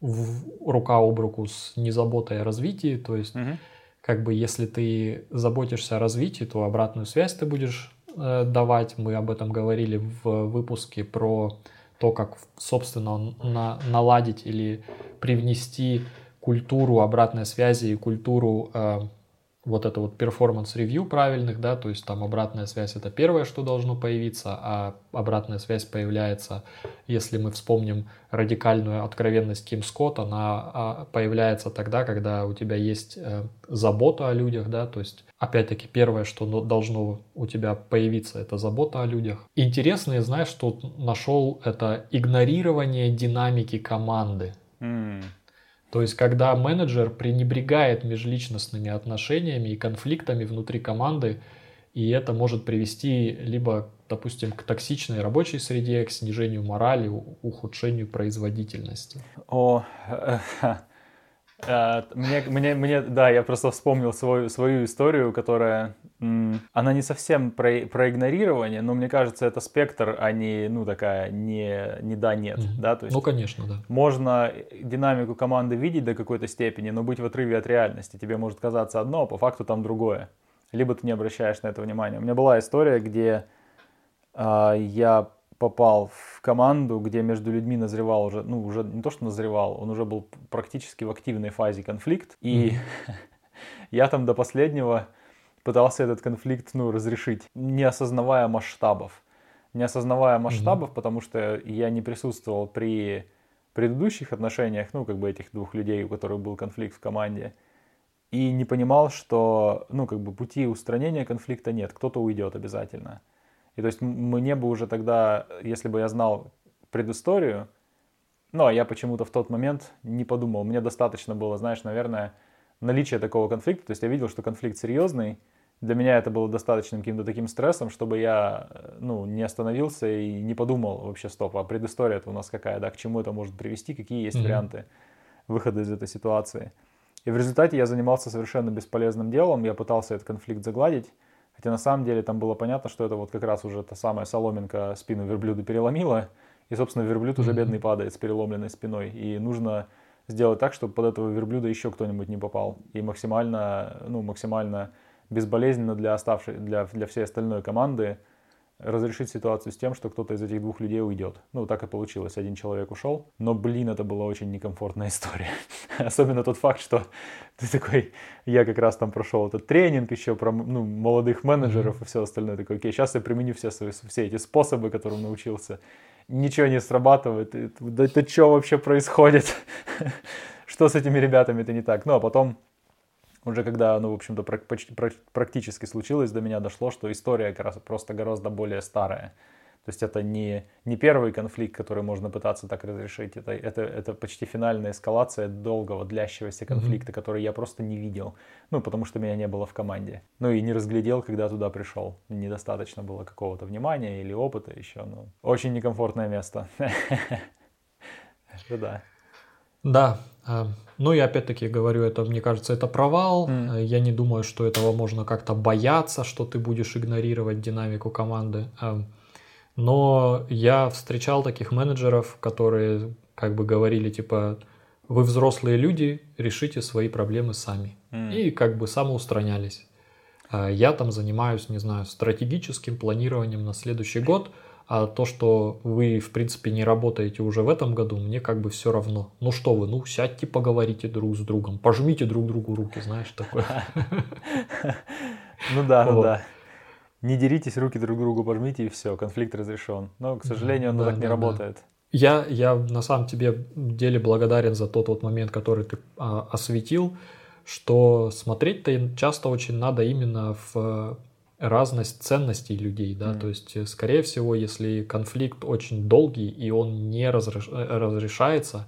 в, рука об руку с незаботой о развитии. То есть, Мгм. как бы, если ты заботишься о развитии, то обратную связь ты будешь давать. Мы об этом говорили в выпуске про то, как, собственно, на- наладить или привнести культуру обратной связи и культуру э, вот это вот performance review правильных, да, то есть там обратная связь это первое, что должно появиться, а обратная связь появляется, если мы вспомним радикальную откровенность Ким Скотт, она а, появляется тогда, когда у тебя есть э, забота о людях, да, то есть опять-таки первое, что но- должно у тебя появиться, это забота о людях. Интересно, знаешь, что нашел это игнорирование динамики команды. М. То есть, когда менеджер пренебрегает межличностными отношениями и конфликтами внутри команды, и это может привести либо, допустим, к токсичной рабочей среде, к снижению морали, ухудшению производительности. О, э, мне, мне, мне, да, я просто вспомнил свою, свою историю, которая, она не совсем про, про игнорирование, но мне кажется, это спектр, а не, ну, такая, не, не да, нет, Мгм. да, то есть Ну, конечно, да. можно динамику команды видеть до какой-то степени, но быть в отрыве от реальности. Тебе может казаться одно, а по факту там другое. Либо ты не обращаешь на это внимания. У меня была история, где а, я попал в команду, где между людьми назревал уже, ну, уже не то, что назревал, он уже был практически в активной фазе конфликт. И я там до последнего пытался этот конфликт, ну, разрешить, не осознавая масштабов. Не осознавая масштабов, потому что я не присутствовал при предыдущих отношениях, ну, как бы этих двух людей, у которых был конфликт в команде, и не понимал, что, ну, как бы пути устранения конфликта нет, кто-то уйдет обязательно. И то есть мне бы уже тогда, если бы я знал предысторию, ну, а я почему-то в тот момент не подумал, мне достаточно было, знаешь, наверное, наличие такого конфликта, то есть я видел, что конфликт серьезный, для меня это было достаточным каким-то таким стрессом, чтобы я, э, ну, не остановился и не подумал вообще, стоп, а предыстория это у нас какая, да, к чему это может привести, какие есть Мгм. варианты выхода из этой ситуации. И в результате я занимался совершенно бесполезным делом, я пытался этот конфликт загладить, хотя на самом деле там было понятно, что это вот как раз уже та самая соломинка спину верблюда переломила, и, собственно, верблюд уже Мгм. бедный падает с переломленной спиной, и нужно сделать так, чтобы под этого верблюда еще кто-нибудь не попал, и максимально, ну, максимально безболезненно для оставшей, для, для всей остальной команды разрешить ситуацию с тем, что кто-то из этих двух людей уйдет. Ну, так и получилось. Один человек ушел. Но, блин, это была очень некомфортная история. Особенно тот факт, что ты такой... Я как раз там прошел этот тренинг еще про ну, молодых менеджеров и все остальное. Такой, окей, сейчас я применю все, свои, все эти способы, которым научился. Ничего не срабатывает. Да это что вообще происходит? Что с этими ребятами-то не так? Ну, а потом уже когда, ну, в общем-то, почти- практически случилось, до меня дошло, что история как раз просто гораздо более старая. То есть это не, не первый конфликт, который можно пытаться так разрешить, это, это, это почти финальная эскалация долгого, длящегося конфликта, который я просто не видел, ну, потому что меня не было в команде. Ну, и не разглядел, когда туда пришел. Недостаточно было какого-то внимания или опыта еще, ну, очень некомфортное место. Да. Да, э, ну и опять-таки говорю, это, мне кажется, это провал. Э, Я не думаю, что этого можно как-то бояться, что ты будешь игнорировать динамику команды. Э, Но я встречал таких менеджеров, которые как бы говорили, типа, вы взрослые люди, решите свои проблемы сами. М. И как бы самоустранялись. А Я там занимаюсь, не знаю, стратегическим планированием на следующий год, а то, что вы, в принципе, не работаете уже в этом году, мне как бы все равно. Ну что вы, ну сядьте, поговорите друг с другом, пожмите друг другу руки, знаешь, такое. Ну да, ну да. Не деритесь, руки друг другу пожмите и все, конфликт разрешен. Но, к сожалению, оно Да, так не работает. Я, я на самом тебе деле благодарен за тот вот момент, который ты а, осветил, что смотреть-то часто очень надо именно в разность ценностей людей, да, Мгм. то есть, э, скорее всего, если конфликт очень долгий и он не разреш- э, разрешается,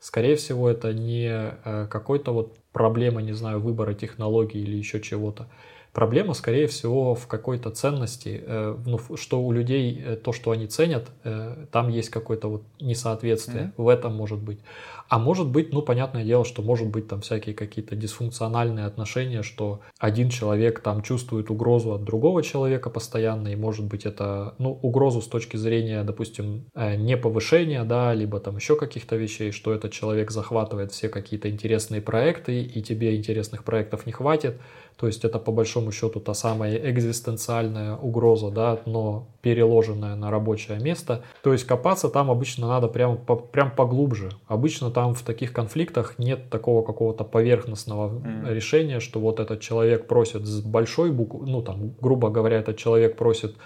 скорее всего, это не э, какой-то вот проблема, не знаю, выбора технологий или еще чего-то. Проблема, скорее всего, в какой-то ценности, э, ну, что у людей э, то, что они ценят, э, там есть какое-то вот несоответствие, mm-hmm. в этом может быть. А может быть, ну, понятное дело, что может быть там всякие какие-то дисфункциональные отношения, что один человек там чувствует угрозу от другого человека постоянно, и может быть это, ну, угрозу с точки зрения, допустим, не повышения, да, либо там еще каких-то вещей, что этот человек захватывает все какие-то интересные проекты, и тебе интересных проектов не хватит, то есть это по большому счету та самая экзистенциальная угроза, да, но переложенная на рабочее место. То есть копаться там обычно надо прям, по, прям поглубже. Обычно там в таких конфликтах нет такого какого-то поверхностного mm. решения, что вот этот человек просит с большой буквы, ну там, грубо говоря, этот человек просит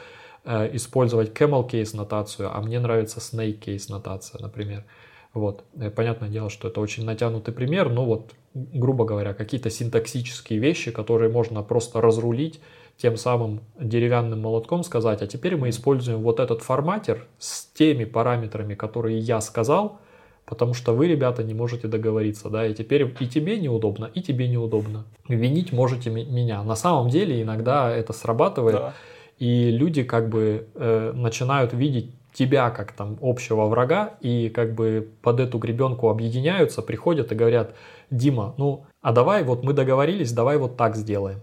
э, использовать camel case нотацию, а мне нравится snake case нотация, например. Вот. Э, понятное дело, что это очень натянутый пример, но вот, грубо говоря, какие-то синтаксические вещи, которые можно просто разрулить, тем самым деревянным молотком сказать, а теперь мы используем вот этот форматер с теми параметрами, которые я сказал, потому что вы, ребята, не можете договориться, да, и теперь и тебе неудобно, и тебе неудобно. Винить можете меня. На самом деле иногда это срабатывает, да. и люди как бы э, начинают видеть тебя как там общего врага и как бы под эту гребенку объединяются, приходят и говорят, Дима, ну, а давай вот мы договорились, давай вот так сделаем.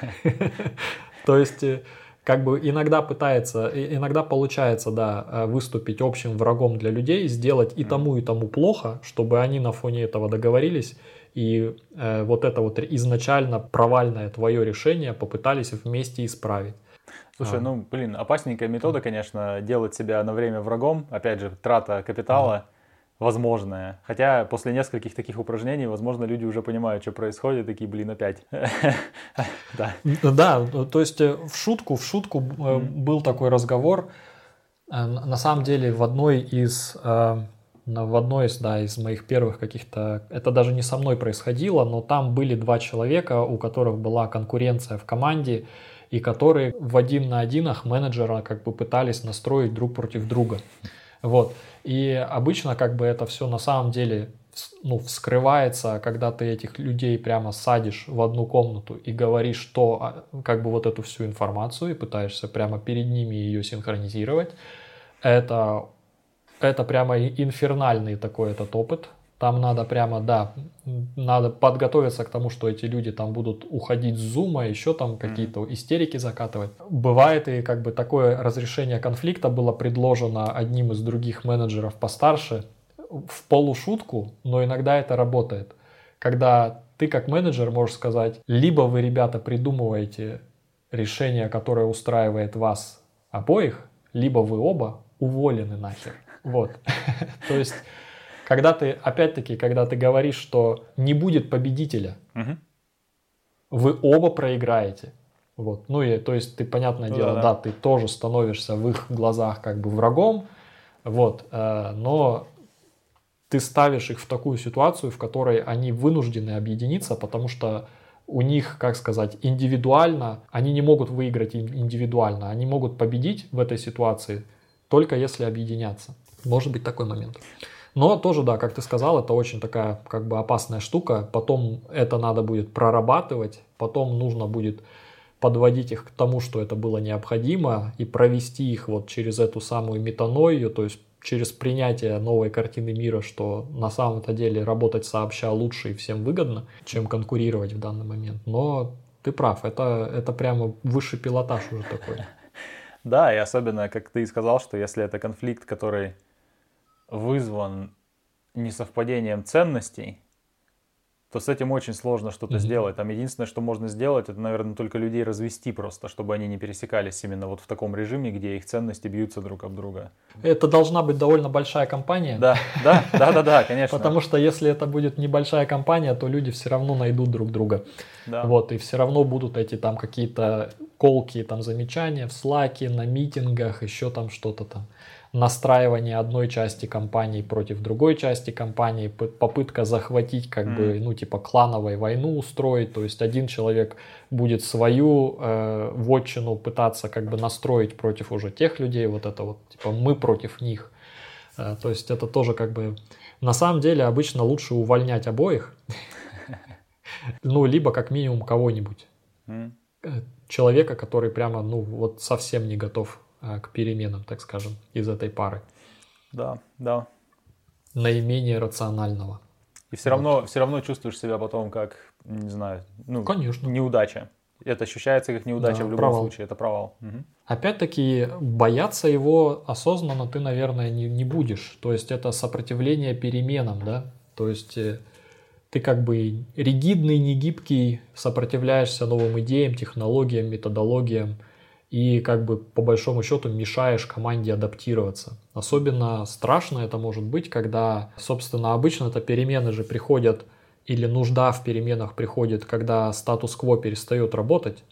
То есть э, как бы иногда пытается, иногда получается, да, э, выступить общим врагом для людей, сделать и тому, и тому плохо, чтобы они на фоне этого договорились, и э, вот это вот изначально провальное твое решение попытались вместе исправить. Слушай, а. ну, блин, опасненькая метода, конечно, делать себя на время врагом. Опять же, трата капитала а. возможная. Хотя после нескольких таких упражнений, возможно, люди уже понимают, что происходит, такие, блин, опять. Да. Да, то есть э, в шутку, в шутку э, был такой разговор. Э, на самом деле в одной из в одной из, да, из моих первых каких-то, это даже не со мной происходило, но там были два человека, у которых была конкуренция в команде, и которые в один на одинах менеджера как бы пытались настроить друг против друга. Вот. И обычно как бы это все на самом деле ну, вскрывается, когда ты этих людей прямо садишь в одну комнату и говоришь, что а, как бы вот эту всю информацию и пытаешься прямо перед ними ее синхронизировать. Это, это прямо инфернальный такой этот опыт, там надо прямо, да, надо подготовиться к тому, что эти люди там будут уходить с зума, еще там какие-то истерики закатывать. Бывает и как бы такое разрешение конфликта было предложено одним из других менеджеров постарше в полушутку, но иногда это работает. Когда ты как менеджер можешь сказать, либо вы, ребята, придумываете решение, которое устраивает вас обоих, либо вы оба уволены нахер. Вот. То есть когда ты, опять-таки, когда ты говоришь, что не будет победителя, угу. вы оба проиграете. Вот. Ну и, то есть, ты, понятное ну, дело, да, да. да, ты тоже становишься в их глазах как бы врагом, вот, э, но ты ставишь их в такую ситуацию, в которой они вынуждены объединиться, потому что у них, как сказать, индивидуально, они не могут выиграть индивидуально, они могут победить в этой ситуации только если объединяться. Может быть такой момент. Но тоже, да, как ты сказал, это очень такая как бы опасная штука. Потом это надо будет прорабатывать, потом нужно будет подводить их к тому, что это было необходимо, и провести их вот через эту самую метанойю, то есть через принятие новой картины мира, что на самом-то деле работать сообща лучше и всем выгодно, чем конкурировать в данный момент. Но ты прав, это, это прямо высший пилотаж уже такой. Да, и особенно, как ты и сказал, что если это конфликт, который вызван несовпадением ценностей, то с этим очень сложно что-то mm-hmm. сделать. Там единственное, что можно сделать, это, наверное, только людей развести просто, чтобы они не пересекались именно вот в таком режиме, где их ценности бьются друг об друга. Это должна быть довольно большая компания. Да, да, да, да, да, конечно. Потому что если это будет небольшая компания, то люди все равно найдут друг друга. Да. Вот, и все равно будут эти там какие-то колки, там замечания в слаке, на митингах, еще там что-то там настраивание одной части компании против другой части компании, попытка захватить как mm. бы, ну, типа клановой войну устроить, то есть один человек будет свою э, вотчину пытаться как бы настроить против уже тех людей, вот это вот, типа мы против них. Э, то есть это тоже как бы, на самом деле обычно лучше увольнять обоих, Ну, либо как минимум кого-нибудь. Человека, который прямо, ну, вот совсем не готов э, к переменам, так скажем, из этой пары. Да, да. Наименее рационального. И все равно, все равно чувствуешь себя потом как, не знаю, ну, Конечно. неудача. Это ощущается как неудача Да, в любом провал. случае, это провал. Мгм. Опять-таки, бояться его осознанно ты, наверное, не, не будешь. То есть это сопротивление переменам, да? То есть э, ты как бы ригидный, негибкий, сопротивляешься новым идеям, технологиям, методологиям и как бы по большому счету мешаешь команде адаптироваться. Особенно страшно это может быть, когда, собственно, обычно это перемены же приходят или нужда в переменах приходит, когда статус-кво перестает работать.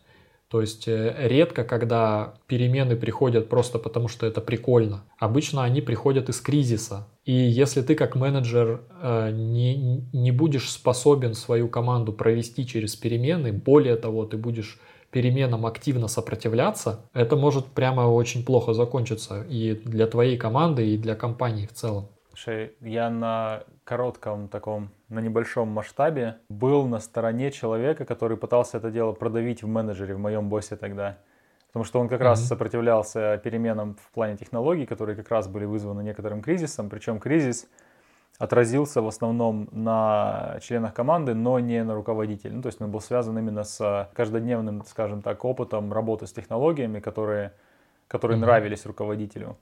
То есть э, редко, когда перемены приходят просто потому, что это прикольно. Обычно они приходят из кризиса. И если ты как менеджер э, не, не будешь способен свою команду провести через перемены, более того, ты будешь переменам активно сопротивляться, это может прямо очень плохо закончиться и для твоей команды, и для компании в целом. Слушай, я на коротком таком, на небольшом масштабе был на стороне человека, который пытался это дело продавить в менеджере, в моем боссе тогда. Потому что он как раз Мгм. сопротивлялся переменам в плане технологий, которые как раз были вызваны некоторым кризисом. Причем кризис отразился в основном на членах команды, но не на руководителе. Ну, то есть он был связан именно с каждодневным, скажем так, опытом работы с технологиями, которые, которые Мгм. нравились руководителю.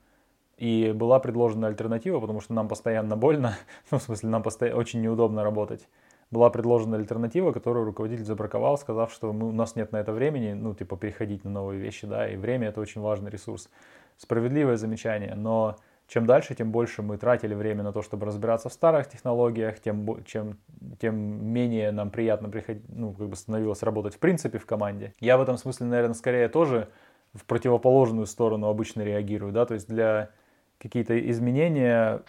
И была предложена альтернатива, потому что нам постоянно больно, ну, в смысле, нам посто- очень неудобно работать. Была предложена альтернатива, которую руководитель забраковал, сказав, что мы, у нас нет на это времени, ну, типа, переходить на новые вещи, да, и время это очень важный ресурс. Справедливое замечание, но чем дальше, тем больше мы тратили время на то, чтобы разбираться в старых технологиях, тем, чем, тем менее нам приятно приходить, ну, как бы становилось работать в принципе в команде. Я в этом смысле, наверное, скорее тоже в противоположную сторону обычно реагирую, да, то есть для какие-то изменения,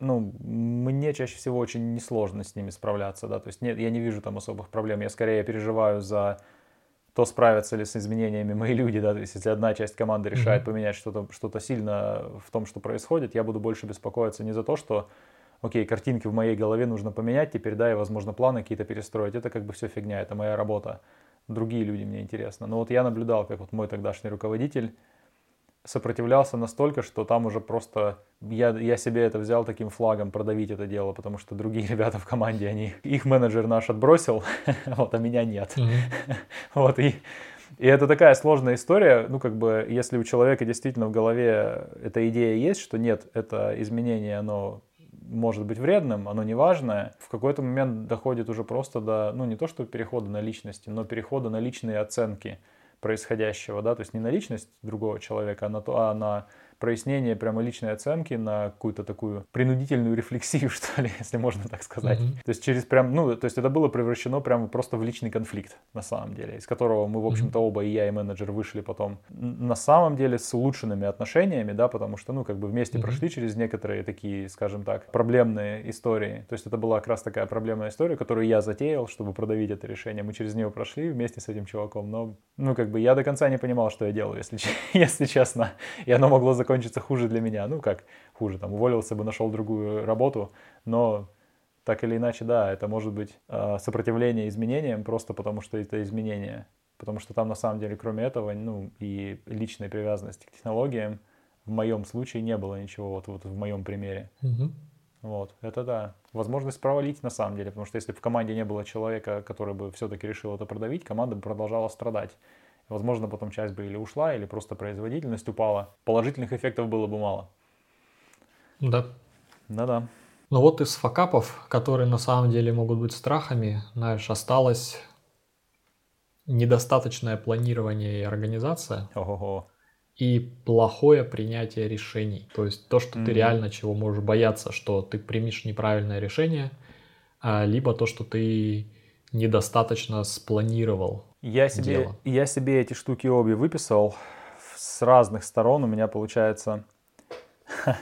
ну, мне чаще всего очень несложно с ними справляться, да, то есть нет, я не вижу там особых проблем, я скорее переживаю за то, справятся ли с изменениями мои люди, да, то есть если одна часть команды решает поменять что-то что сильно в том, что происходит, я буду больше беспокоиться не за то, что, окей, картинки в моей голове нужно поменять теперь, да, и, возможно, планы какие-то перестроить, это как бы все фигня, это моя работа, другие люди мне интересно. Но вот я наблюдал, как вот мой тогдашний руководитель сопротивлялся настолько, что там уже просто я, я себе это взял таким флагом продавить это дело, потому что другие ребята в команде, они, их менеджер наш отбросил, вот, а меня нет. Вот, и, и это такая сложная история, ну, как бы, если у человека действительно в голове эта идея есть, что нет, это изменение, оно может быть вредным, оно не важное, в какой-то момент доходит уже просто до, ну, не то, что перехода на личности, но перехода на личные оценки происходящего, да, то есть не на личность другого человека, а на, то, а на прояснение прямо личной оценки, на какую-то такую принудительную рефлексию, что ли, если можно так сказать. Мгм. То есть через прям, ну, то есть это было превращено прямо просто в личный конфликт, на самом деле, из которого мы, в общем-то, оба, и я, и менеджер, вышли потом на самом деле с улучшенными отношениями, да, потому что, ну, как бы вместе Мгм. прошли через некоторые такие, скажем так, проблемные истории. То есть это была как раз такая проблемная история, которую я затеял, чтобы продавить это решение. Мы через нее прошли вместе с этим чуваком, но, ну, как бы я до конца не понимал, что я делаю, если, если честно. И оно могло закончиться хуже для меня. Ну, как хуже, там, уволился бы, нашел другую работу, но так или иначе, да, это может быть э, сопротивление изменениям просто потому, что это изменения. Потому что там на самом деле, кроме этого, ну, и личной привязанности к технологиям, в моем случае не было ничего, вот, вот в моем примере. Мгм. Вот, это да. Возможность провалить на самом деле, потому что если бы в команде не было человека, который бы все-таки решил это продавить, команда бы продолжала страдать. Возможно, потом часть бы или ушла, или просто производительность упала. Положительных эффектов было бы мало. Да. Да-да. Но вот из факапов, которые на самом деле могут быть страхами, знаешь, осталось недостаточное планирование и организация Ого-го. и плохое принятие решений. То есть то, что ты Мгм. реально чего можешь бояться, что ты примешь неправильное решение, а, либо то, что ты недостаточно спланировал. Я себе, дело. я себе эти штуки обе выписал с разных сторон. У меня получается...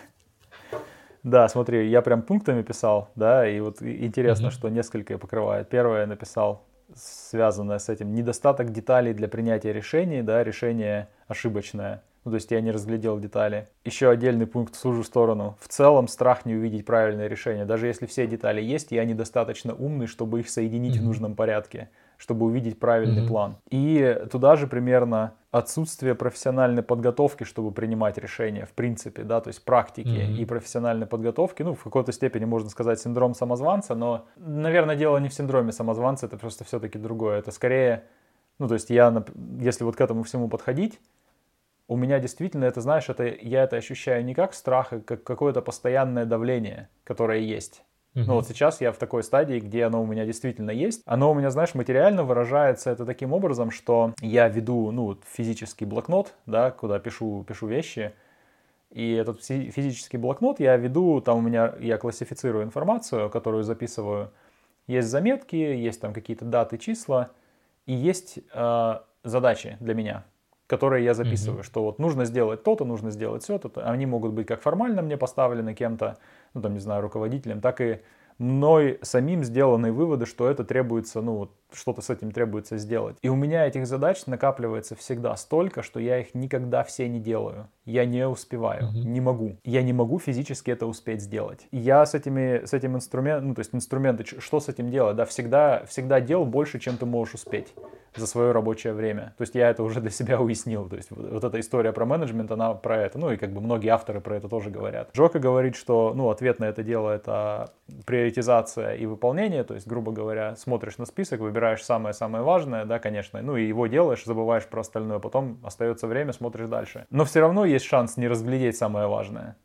Да, смотри, я прям пунктами писал, да, и вот интересно, Мгм. что несколько покрывает. Первое я написал, связанное с этим, недостаток деталей для принятия решений, да, решение ошибочное. Ну, то есть я не разглядел детали. Еще отдельный пункт в ту сторону. В целом страх не увидеть правильное решение. Даже если все детали есть, я недостаточно умный, чтобы их соединить mm-hmm. в нужном порядке, чтобы увидеть правильный mm-hmm. план. И туда же примерно отсутствие профессиональной подготовки, чтобы принимать решения, в принципе, да, то есть практики mm-hmm. и профессиональной подготовки, ну, в какой-то степени можно сказать синдром самозванца, но, наверное, дело не в синдроме самозванца, это просто все-таки другое, это скорее, ну, то есть я, если вот к этому всему подходить, у меня действительно это, знаешь, это, я это ощущаю не как страх, а как какое-то постоянное давление, которое есть. Uh-huh. Ну вот сейчас я в такой стадии, где оно у меня действительно есть. Оно у меня, знаешь, материально выражается это таким образом, что я веду, ну, физический блокнот, да, куда пишу, пишу вещи. И этот физический блокнот я веду, там у меня, я классифицирую информацию, которую записываю. Есть заметки, есть там какие-то даты, числа, и есть э, задачи для меня которые я записываю, mm-hmm. что вот нужно сделать то-то, нужно сделать все-то. Они могут быть как формально мне поставлены кем-то, ну там, не знаю, руководителем, так и мной самим сделанные выводы, что это требуется, ну что-то с этим требуется сделать. И у меня этих задач накапливается всегда столько, что я их никогда все не делаю. Я не успеваю, mm-hmm. не могу. Я не могу физически это успеть сделать. И я с этими, с этим инструментом, ну то есть инструменты, что с этим делать, да, всегда, всегда делал больше, чем ты можешь успеть за свое рабочее время. То есть я это уже для себя уяснил. То есть вот, вот эта история про менеджмент, она про это. Ну и как бы многие авторы про это тоже говорят. Джока говорит, что ну, ответ на это дело это приоритизация и выполнение. То есть, грубо говоря, смотришь на список, выбираешь самое-самое важное, да, конечно, ну и его делаешь, забываешь про остальное, потом остается время, смотришь дальше. Но все равно есть шанс не разглядеть самое важное.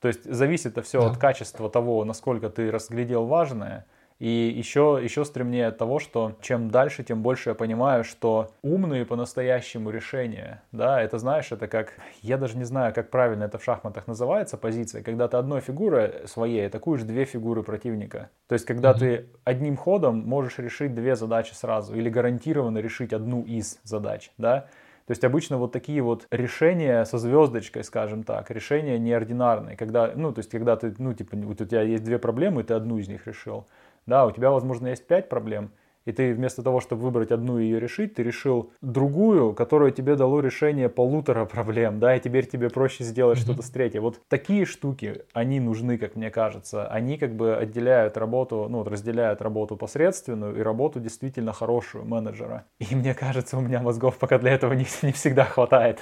То есть зависит это все да. от качества того, насколько ты разглядел важное, и еще, еще стремнее от того, что чем дальше, тем больше я понимаю, что умные по-настоящему решения, да, это знаешь, это как, я даже не знаю, как правильно это в шахматах называется, позиция, когда ты одной фигурой своей атакуешь две фигуры противника. То есть, когда mm-hmm. ты одним ходом можешь решить две задачи сразу или гарантированно решить одну из задач, да, то есть обычно вот такие вот решения со звездочкой, скажем так, решения неординарные, когда, ну, то есть когда ты, ну, типа, вот у тебя есть две проблемы, и ты одну из них решил. Да, у тебя, возможно, есть пять проблем, и ты вместо того, чтобы выбрать одну и ее решить, ты решил другую, которая тебе дало решение полутора проблем, да, и теперь тебе проще сделать mm-hmm. что-то с третьей. Вот такие штуки, они нужны, как мне кажется. Они как бы отделяют работу, ну, разделяют работу посредственную и работу действительно хорошую менеджера. И мне кажется, у меня мозгов пока для этого не, не всегда хватает.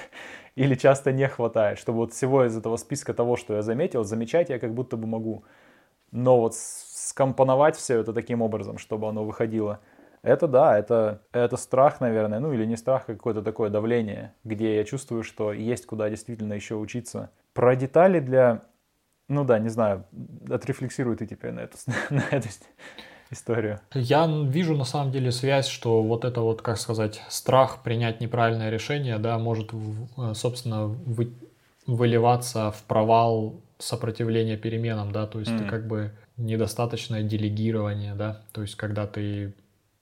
Или часто не хватает, чтобы вот всего из этого списка того, что я заметил, замечать я как будто бы могу. Но вот скомпоновать все это таким образом, чтобы оно выходило. Это да, это, это страх, наверное, ну или не страх, а какое-то такое давление, где я чувствую, что есть куда действительно еще учиться. Про детали для, ну да, не знаю, отрефлексируй ты теперь на эту, на эту историю. Я вижу на самом деле связь, что вот это вот, как сказать, страх принять неправильное решение, да, может, собственно, вы, выливаться в провал сопротивления переменам, да, то есть mm. ты как бы недостаточное делегирование, да, то есть когда ты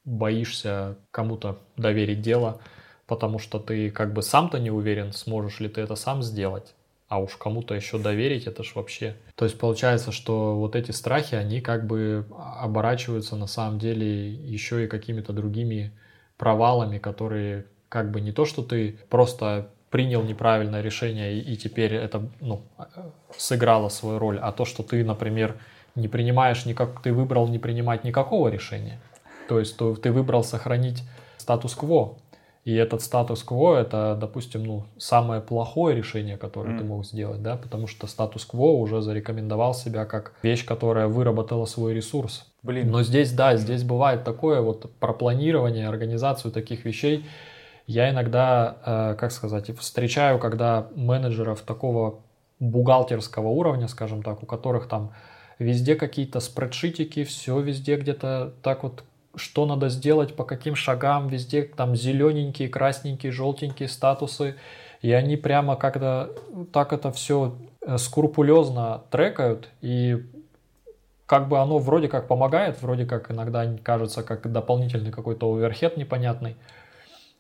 боишься кому-то доверить дело, потому что ты как бы сам-то не уверен, сможешь ли ты это сам сделать, а уж кому-то еще доверить, это ж вообще. То есть получается, что вот эти страхи, они как бы оборачиваются на самом деле еще и какими-то другими провалами, которые как бы не то, что ты просто принял неправильное решение и, теперь это ну, сыграло свою роль, а то, что ты, например, не принимаешь никак, ты выбрал не принимать никакого решения. То есть то, ты выбрал сохранить статус-кво. И этот статус-кво это, допустим, ну, самое плохое решение, которое mm. ты мог сделать, да, потому что статус-кво уже зарекомендовал себя как вещь, которая выработала свой ресурс. Блин. Но здесь, да, здесь бывает такое вот про планирование, организацию таких вещей. Я иногда, э, как сказать, встречаю, когда менеджеров такого бухгалтерского уровня, скажем так, у которых там везде какие-то спредшитики, все везде где-то так вот, что надо сделать, по каким шагам, везде там зелененькие, красненькие, желтенькие статусы, и они прямо как-то так это все э, скрупулезно трекают, и как бы оно вроде как помогает, вроде как иногда кажется как дополнительный какой-то оверхед непонятный.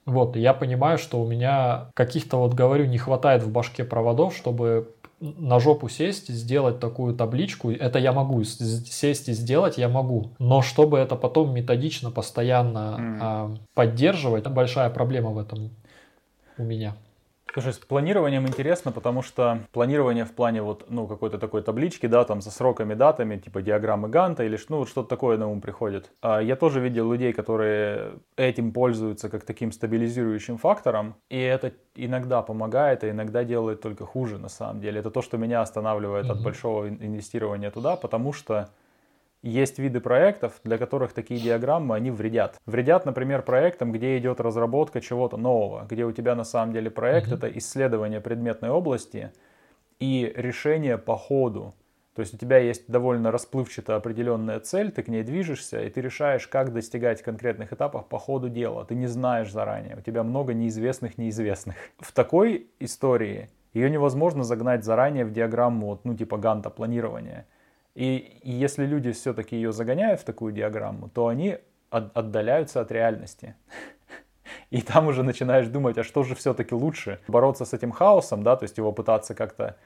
Вот, я понимаю, что у меня каких-то, вот говорю, не хватает в башке проводов, чтобы на жопу сесть, сделать такую табличку, это я могу, сесть и сделать я могу. Но чтобы это потом методично, постоянно mm. а, поддерживать, большая проблема в этом у меня. Слушай, с планированием интересно, потому что планирование в плане вот, ну, какой-то такой таблички, да, там со сроками, датами, типа диаграммы Ганта или ну, вот что-то такое на ум приходит. А я тоже видел людей, которые этим пользуются как таким стабилизирующим фактором, и это иногда помогает, а иногда делает только хуже на самом деле. Это то, что меня останавливает mm-hmm. от большого инвестирования туда, потому что есть виды проектов, для которых такие диаграммы, они вредят. Вредят, например, проектам, где идет разработка чего-то нового, где у тебя на самом деле проект mm-hmm. это исследование предметной области и решение по ходу. То есть у тебя есть довольно расплывчато определенная цель, ты к ней движешься, и ты решаешь, как достигать конкретных этапов по ходу дела. Ты не знаешь заранее, у тебя много неизвестных неизвестных. В такой истории ее невозможно загнать заранее в диаграмму, ну типа ганта планирования. И, если люди все-таки ее загоняют в такую диаграмму, то они от, отдаляются от реальности. И там уже начинаешь думать, а что же все-таки лучше? Бороться с этим хаосом, да, то есть его пытаться как-то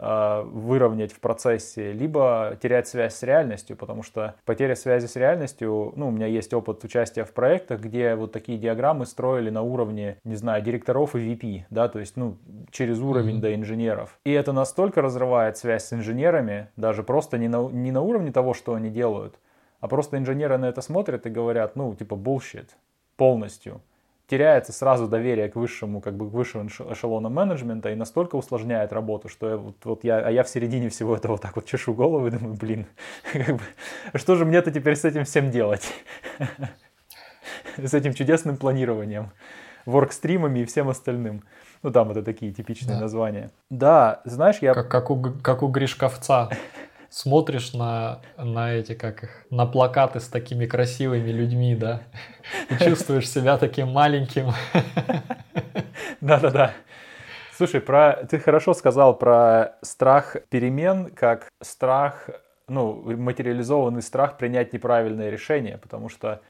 выровнять в процессе, либо терять связь с реальностью, потому что потеря связи с реальностью, ну, у меня есть опыт участия в проектах, где вот такие диаграммы строили на уровне, не знаю, директоров и VP, да, то есть, ну, через уровень mm-hmm. до инженеров. И это настолько разрывает связь с инженерами, даже просто не на, не на уровне того, что они делают, а просто инженеры на это смотрят и говорят, ну, типа, bullshit полностью теряется сразу доверие к высшему, как бы к высшему эшелону менеджмента и настолько усложняет работу, что я, вот, вот я, а я в середине всего этого вот так вот чешу голову и думаю, блин, как бы, что же мне-то теперь с этим всем делать? С этим чудесным планированием, воркстримами и всем остальным. Ну, там это такие типичные да. названия. Да, знаешь, я... Как, как, у, как у Гришковца смотришь на, на эти, как их, на плакаты с такими красивыми людьми, да, и чувствуешь себя таким маленьким. Да-да-да. Слушай, про ты хорошо сказал про страх перемен, как страх, ну, материализованный страх принять неправильное решение, потому что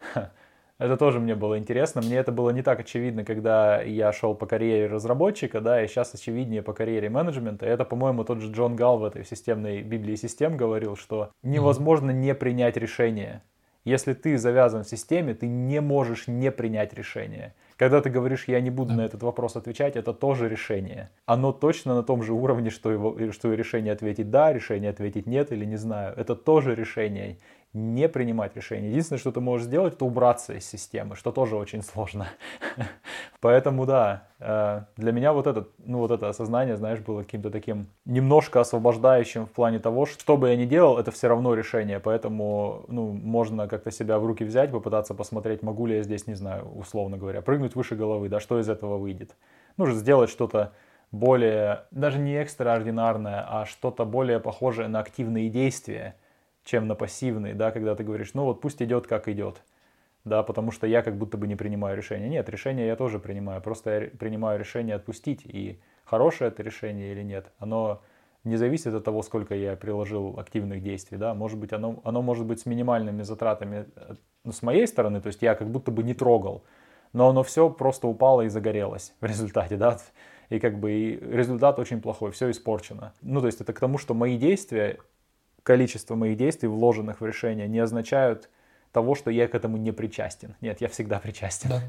это тоже мне было интересно. Мне это было не так очевидно, когда я шел по карьере разработчика, да, и сейчас очевиднее по карьере менеджмента. Это, по-моему, тот же Джон Гал в этой системной Библии систем говорил, что невозможно не принять решение. Если ты завязан в системе, ты не можешь не принять решение. Когда ты говоришь, я не буду на этот вопрос отвечать, это тоже решение. Оно точно на том же уровне, что, его, что и решение ответить да, решение ответить нет или не знаю. Это тоже решение не принимать решения. Единственное, что ты можешь сделать, это убраться из системы, что тоже очень сложно. Поэтому да, э, для меня вот это, ну вот это осознание, знаешь, было каким-то таким немножко освобождающим в плане того, что, что бы я ни делал, это все равно решение. Поэтому, ну, можно как-то себя в руки взять, попытаться посмотреть, могу ли я здесь, не знаю, условно говоря, прыгнуть выше головы, да, что из этого выйдет. Нужно сделать что-то более, даже не экстраординарное, а что-то более похожее на активные действия – чем на пассивный, да, когда ты говоришь, ну вот пусть идет как идет, да, потому что я как будто бы не принимаю решение. Нет, решение я тоже принимаю, просто я принимаю решение отпустить, и хорошее это решение или нет, оно не зависит от того, сколько я приложил активных действий, да, может быть, оно, оно может быть с минимальными затратами ну, с моей стороны, то есть я как будто бы не трогал, но оно все просто упало и загорелось в результате, да, и как бы и результат очень плохой, все испорчено. Ну, то есть это к тому, что мои действия количество моих действий, вложенных в решение, не означают того, что я к этому не причастен. Нет, я всегда причастен. Да.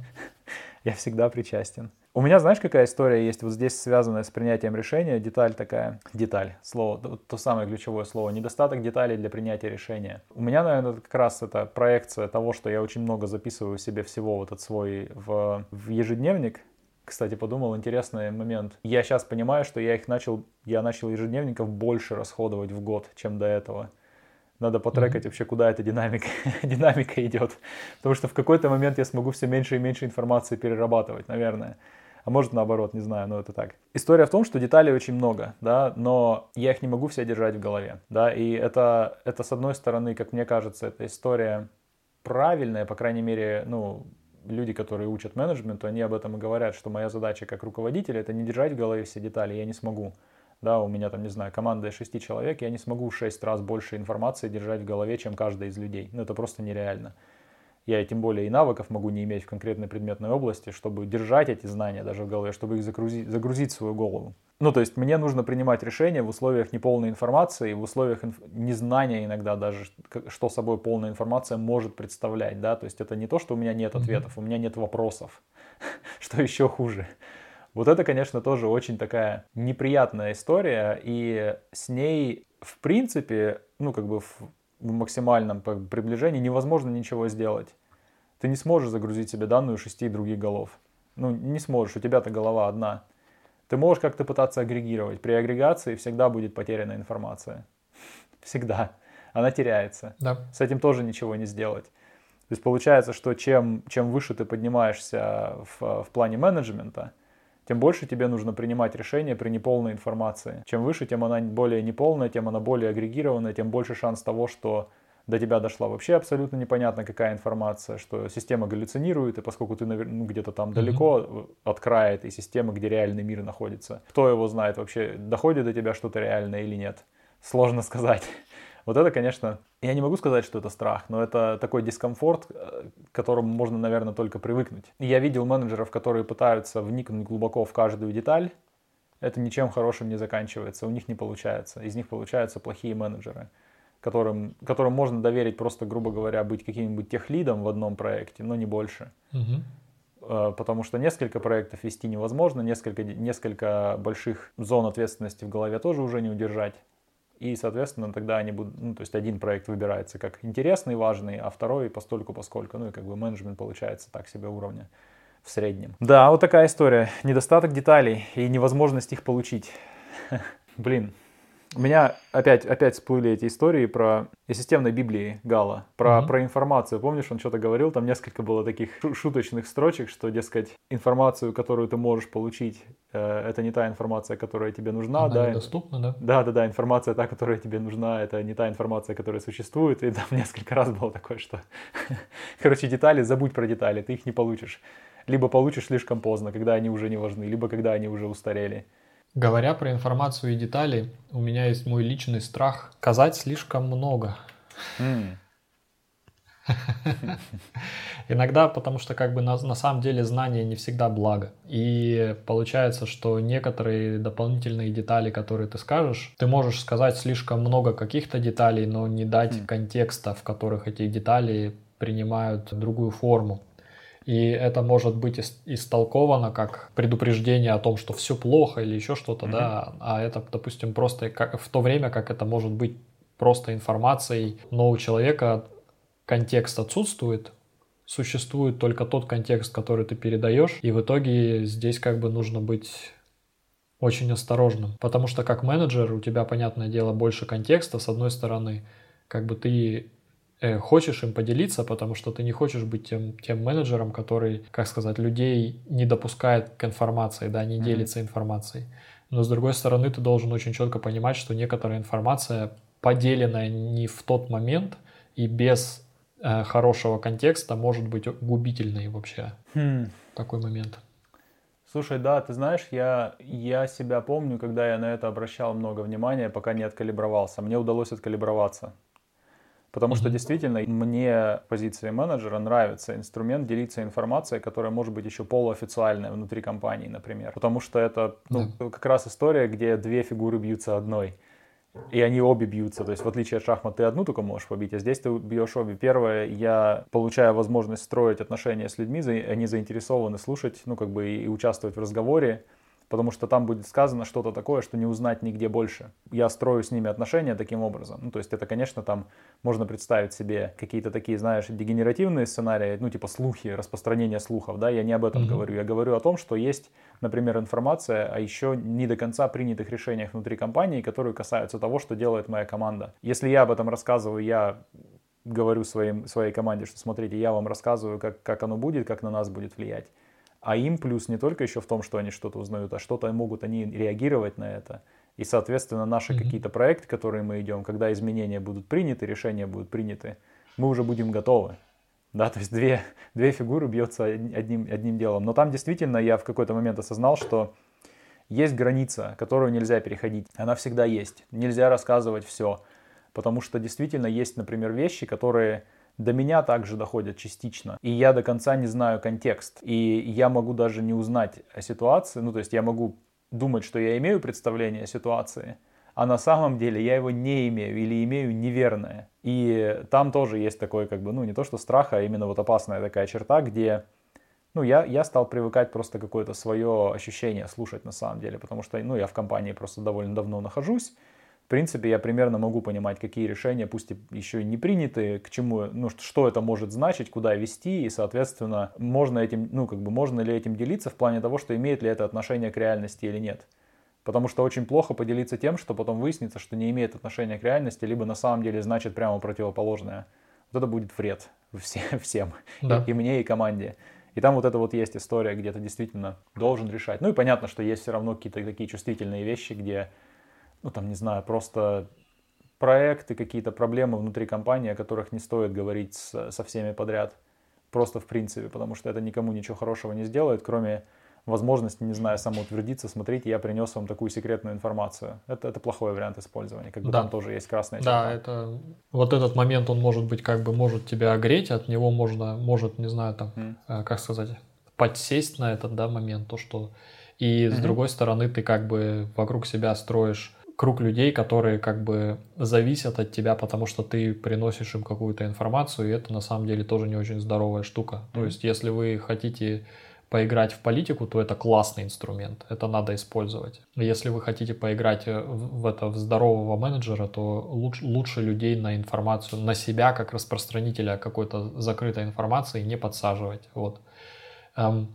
я всегда причастен. У меня, знаешь, какая история есть вот здесь, связанная с принятием решения? Деталь такая, деталь, слово, то, то самое ключевое слово, недостаток деталей для принятия решения. У меня, наверное, как раз это проекция того, что я очень много записываю себе всего вот этот свой в, в ежедневник, кстати, подумал, интересный момент. Я сейчас понимаю, что я их начал, я начал ежедневников больше расходовать в год, чем до этого. Надо потрекать mm-hmm. вообще, куда эта динамика, динамика идет. Потому что в какой-то момент я смогу все меньше и меньше информации перерабатывать, наверное. А может наоборот, не знаю, но это так. История в том, что деталей очень много, да, но я их не могу все держать в голове, да, и это, это с одной стороны, как мне кажется, эта история правильная, по крайней мере, ну, люди, которые учат менеджменту, они об этом и говорят, что моя задача как руководителя это не держать в голове все детали, я не смогу. Да, у меня там, не знаю, команда из шести человек, я не смогу шесть раз больше информации держать в голове, чем каждый из людей. Ну, это просто нереально. Я тем более и навыков могу не иметь в конкретной предметной области, чтобы держать эти знания даже в голове, чтобы их загрузить, загрузить в свою голову. Ну, то есть мне нужно принимать решения в условиях неполной информации, в условиях инф... незнания иногда даже, что собой полная информация может представлять, да, то есть это не то, что у меня нет ответов, у меня нет вопросов, что еще хуже. Вот это, конечно, тоже очень такая неприятная история, и с ней, в принципе, ну, как бы в, в максимальном приближении невозможно ничего сделать. Ты не сможешь загрузить себе данные шести других голов. Ну, не сможешь, у тебя-то голова одна. Ты можешь как-то пытаться агрегировать. При агрегации всегда будет потеряна информация. Всегда. Она теряется. Да. С этим тоже ничего не сделать. То есть получается, что чем, чем выше ты поднимаешься в, в плане менеджмента, тем больше тебе нужно принимать решения при неполной информации. Чем выше, тем она более неполная, тем она более агрегированная, тем больше шанс того, что до тебя дошла вообще абсолютно непонятно какая информация, что система галлюцинирует, и поскольку ты ну, где-то там mm-hmm. далеко от края этой системы, где реальный мир находится, кто его знает вообще, доходит до тебя что-то реальное или нет, сложно сказать. Вот это, конечно, я не могу сказать, что это страх, но это такой дискомфорт, э, к которому можно, наверное, только привыкнуть. Я видел менеджеров, которые пытаются вникнуть глубоко в каждую деталь. Это ничем хорошим не заканчивается, у них не получается. Из них получаются плохие менеджеры, которым, которым можно доверить просто, грубо говоря, быть каким-нибудь техлидом в одном проекте, но не больше. Угу. Потому что несколько проектов вести невозможно, несколько, несколько больших зон ответственности в голове тоже уже не удержать. И, соответственно, тогда они будут, ну, то есть один проект выбирается как интересный, важный, а второй постольку поскольку, ну и как бы менеджмент получается так себе уровня в среднем. Да, вот такая история. Недостаток деталей и невозможность их получить. Блин, у меня опять, опять всплыли эти истории про системной Библии Гала, про, mm-hmm. про информацию. Помнишь, он что-то говорил, там несколько было таких шуточных строчек, что, дескать, информацию, которую ты можешь получить, э, это не та информация, которая тебе нужна. Она да, недоступна, да? Да, да, да, информация та, которая тебе нужна, это не та информация, которая существует. И там несколько раз было такое, что, короче, детали, забудь про детали, ты их не получишь. Либо получишь слишком поздно, когда они уже не важны, либо когда они уже устарели. Говоря про информацию и детали, у меня есть мой личный страх сказать слишком много. Mm. Иногда, потому что как бы на, на самом деле знание не всегда благо. И получается, что некоторые дополнительные детали, которые ты скажешь, ты можешь сказать слишком много каких-то деталей, но не дать mm. контекста, в которых эти детали принимают другую форму. И это может быть истолковано как предупреждение о том, что все плохо или еще что-то, mm-hmm. да, а это, допустим, просто как, в то время, как это может быть просто информацией, но у человека контекст отсутствует, существует только тот контекст, который ты передаешь, и в итоге здесь как бы нужно быть очень осторожным, потому что как менеджер у тебя, понятное дело, больше контекста, с одной стороны, как бы ты хочешь им поделиться, потому что ты не хочешь быть тем, тем менеджером, который, как сказать, людей не допускает к информации, да, не mm-hmm. делится информацией. Но с другой стороны, ты должен очень четко понимать, что некоторая информация поделенная не в тот момент и без э, хорошего контекста может быть губительной вообще. Hmm. Такой момент. Слушай, да, ты знаешь, я, я себя помню, когда я на это обращал много внимания, пока не откалибровался. Мне удалось откалиброваться. Потому что действительно мне позиции менеджера нравится инструмент делиться информацией, которая может быть еще полуофициальная внутри компании, например. Потому что это ну, да. как раз история, где две фигуры бьются одной. И они обе бьются. То есть, в отличие от шахмат, ты одну только можешь побить, а здесь ты бьешь обе. Первое, я получаю возможность строить отношения с людьми, они заинтересованы слушать, ну, как бы и участвовать в разговоре потому что там будет сказано что-то такое, что не узнать нигде больше. Я строю с ними отношения таким образом. Ну, то есть это, конечно, там можно представить себе какие-то такие, знаешь, дегенеративные сценарии, ну, типа слухи, распространение слухов, да, я не об этом mm-hmm. говорю. Я говорю о том, что есть, например, информация о еще не до конца принятых решениях внутри компании, которые касаются того, что делает моя команда. Если я об этом рассказываю, я говорю своим, своей команде, что смотрите, я вам рассказываю, как, как оно будет, как на нас будет влиять. А им плюс не только еще в том, что они что-то узнают, а что-то могут они реагировать на это. И, соответственно, наши mm-hmm. какие-то проекты, которые мы идем, когда изменения будут приняты, решения будут приняты, мы уже будем готовы. Да, то есть две, две фигуры бьется одним, одним делом. Но там действительно я в какой-то момент осознал, что есть граница, которую нельзя переходить. Она всегда есть. Нельзя рассказывать все. Потому что действительно есть, например, вещи, которые до меня также доходят частично. И я до конца не знаю контекст. И я могу даже не узнать о ситуации. Ну, то есть я могу думать, что я имею представление о ситуации, а на самом деле я его не имею или имею неверное. И там тоже есть такой, как бы, ну, не то что страх, а именно вот опасная такая черта, где ну, я, я стал привыкать просто какое-то свое ощущение слушать на самом деле, потому что, ну, я в компании просто довольно давно нахожусь. В принципе, я примерно могу понимать, какие решения, пусть и еще и не приняты, к чему, ну, что это может значить, куда вести, и, соответственно, можно этим, ну, как бы, можно ли этим делиться в плане того, что имеет ли это отношение к реальности или нет. Потому что очень плохо поделиться тем, что потом выяснится, что не имеет отношения к реальности, либо на самом деле значит прямо противоположное. Вот это будет вред всем, да. и, и мне, и команде. И там вот это вот есть история, где ты действительно должен решать. Ну и понятно, что есть все равно какие-то такие чувствительные вещи, где, ну там, не знаю, просто проекты, какие-то проблемы внутри компании, о которых не стоит говорить с, со всеми подряд. Просто в принципе, потому что это никому ничего хорошего не сделает, кроме возможность, не знаю, самоутвердиться, смотрите, я принес вам такую секретную информацию. Это, это плохой вариант использования, как бы да. там тоже есть красная черта. Да, это вот этот момент, он может быть как бы, может тебя огреть, от него можно, может, не знаю, там, mm. как сказать, подсесть на этот, да, момент, то, что... И mm-hmm. с другой стороны, ты как бы вокруг себя строишь круг людей, которые как бы зависят от тебя, потому что ты приносишь им какую-то информацию, и это на самом деле тоже не очень здоровая штука. Mm-hmm. То есть, если вы хотите поиграть в политику, то это классный инструмент, это надо использовать. Если вы хотите поиграть э, в это в здорового менеджера, то лучше, лучше людей на информацию, на себя как распространителя какой-то закрытой информации не подсаживать. Вот. Эм,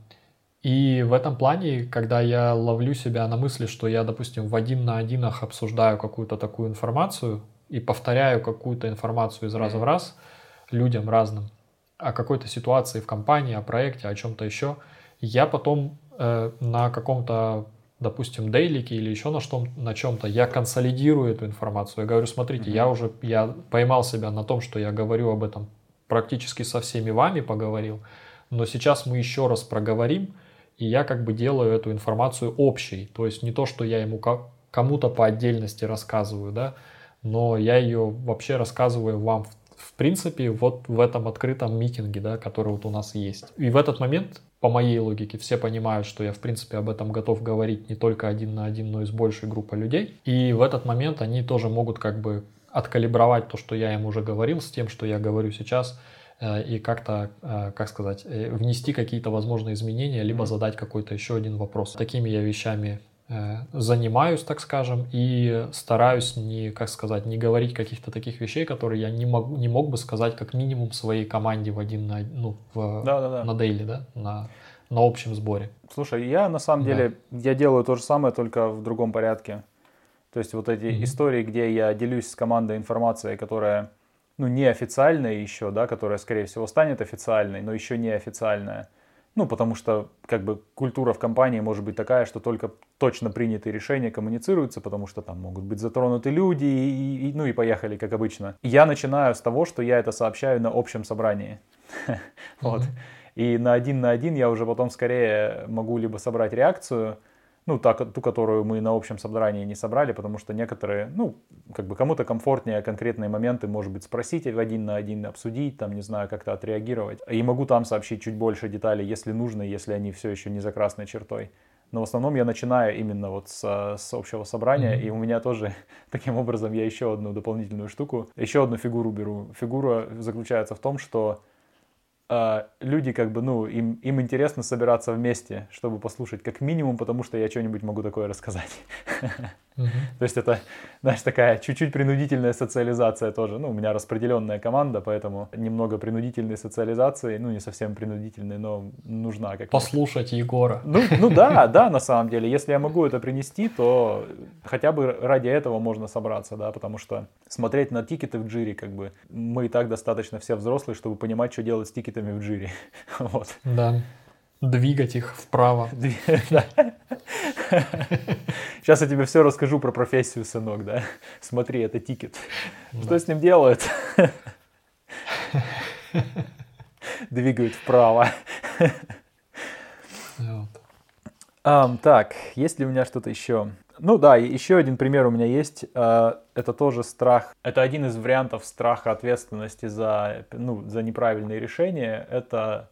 и в этом плане, когда я ловлю себя на мысли, что я, допустим, в один на одинах обсуждаю какую-то такую информацию и повторяю какую-то информацию из раза в раз людям разным о какой-то ситуации в компании, о проекте, о чем-то еще – я потом э, на каком-то, допустим, дейлике или еще на, что, на чем-то, я консолидирую эту информацию. Я говорю, смотрите, mm-hmm. я уже я поймал себя на том, что я говорю об этом практически со всеми вами поговорил, но сейчас мы еще раз проговорим, и я как бы делаю эту информацию общей. То есть не то, что я ему как, кому-то по отдельности рассказываю, да, но я ее вообще рассказываю вам в, в принципе вот в этом открытом митинге, да, который вот у нас есть. И в этот момент по моей логике, все понимают, что я, в принципе, об этом готов говорить не только один на один, но и с большей группой людей. И в этот момент они тоже могут как бы откалибровать то, что я им уже говорил, с тем, что я говорю сейчас, и как-то, э, как сказать, э, внести какие-то возможные изменения, либо задать какой-то еще один вопрос. Такими я вещами Э, занимаюсь, так скажем, и стараюсь не, как сказать, не говорить каких-то таких вещей, которые я не, могу, не мог бы сказать как минимум своей команде в один на, ну, в, да, да, да. на дейли, да, на, на общем сборе. Слушай, я на самом да. деле, я делаю то же самое, только в другом порядке. То есть вот эти mm-hmm. истории, где я делюсь с командой информацией, которая, ну, неофициальная еще, да, которая, скорее всего, станет официальной, но еще не официальная. Ну, потому что как бы культура в компании может быть такая, что только точно принятые решения коммуницируются, потому что там могут быть затронуты люди, и, и, ну и поехали, как обычно. Я начинаю с того, что я это сообщаю на общем собрании. Вот. И на один на один я уже потом скорее могу либо собрать реакцию, ну, та, ту, которую мы на общем собрании не собрали, потому что некоторые, ну, как бы кому-то комфортнее конкретные моменты, может быть, спросить один на один, обсудить, там, не знаю, как-то отреагировать. И могу там сообщить чуть больше деталей, если нужно, если они все еще не за красной чертой. Но в основном я начинаю именно вот с, с общего собрания, mm-hmm. и у меня тоже таким образом я еще одну дополнительную штуку, еще одну фигуру беру. Фигура заключается в том, что люди как бы, ну, им, им интересно собираться вместе, чтобы послушать, как минимум, потому что я что-нибудь могу такое рассказать. Uh-huh. То есть это, знаешь, такая чуть-чуть принудительная социализация тоже. Ну, у меня распределенная команда, поэтому немного принудительной социализации, ну, не совсем принудительной, но нужна. Как Послушать Егора. Ну, ну да, да, на самом деле. Если я могу это принести, то хотя бы ради этого можно собраться, да, потому что смотреть на тикеты в джире, как бы, мы и так достаточно все взрослые, чтобы понимать, что делать с тикетами в джире. Вот. Да. Двигать их вправо. Сейчас я тебе все расскажу про профессию, сынок, да? Смотри, это тикет. Что с ним делают? Двигают вправо. так, есть ли у меня что-то еще? Ну да, еще один пример у меня есть. А, это тоже страх. Это один из вариантов страха ответственности за, ну, за неправильные решения. Это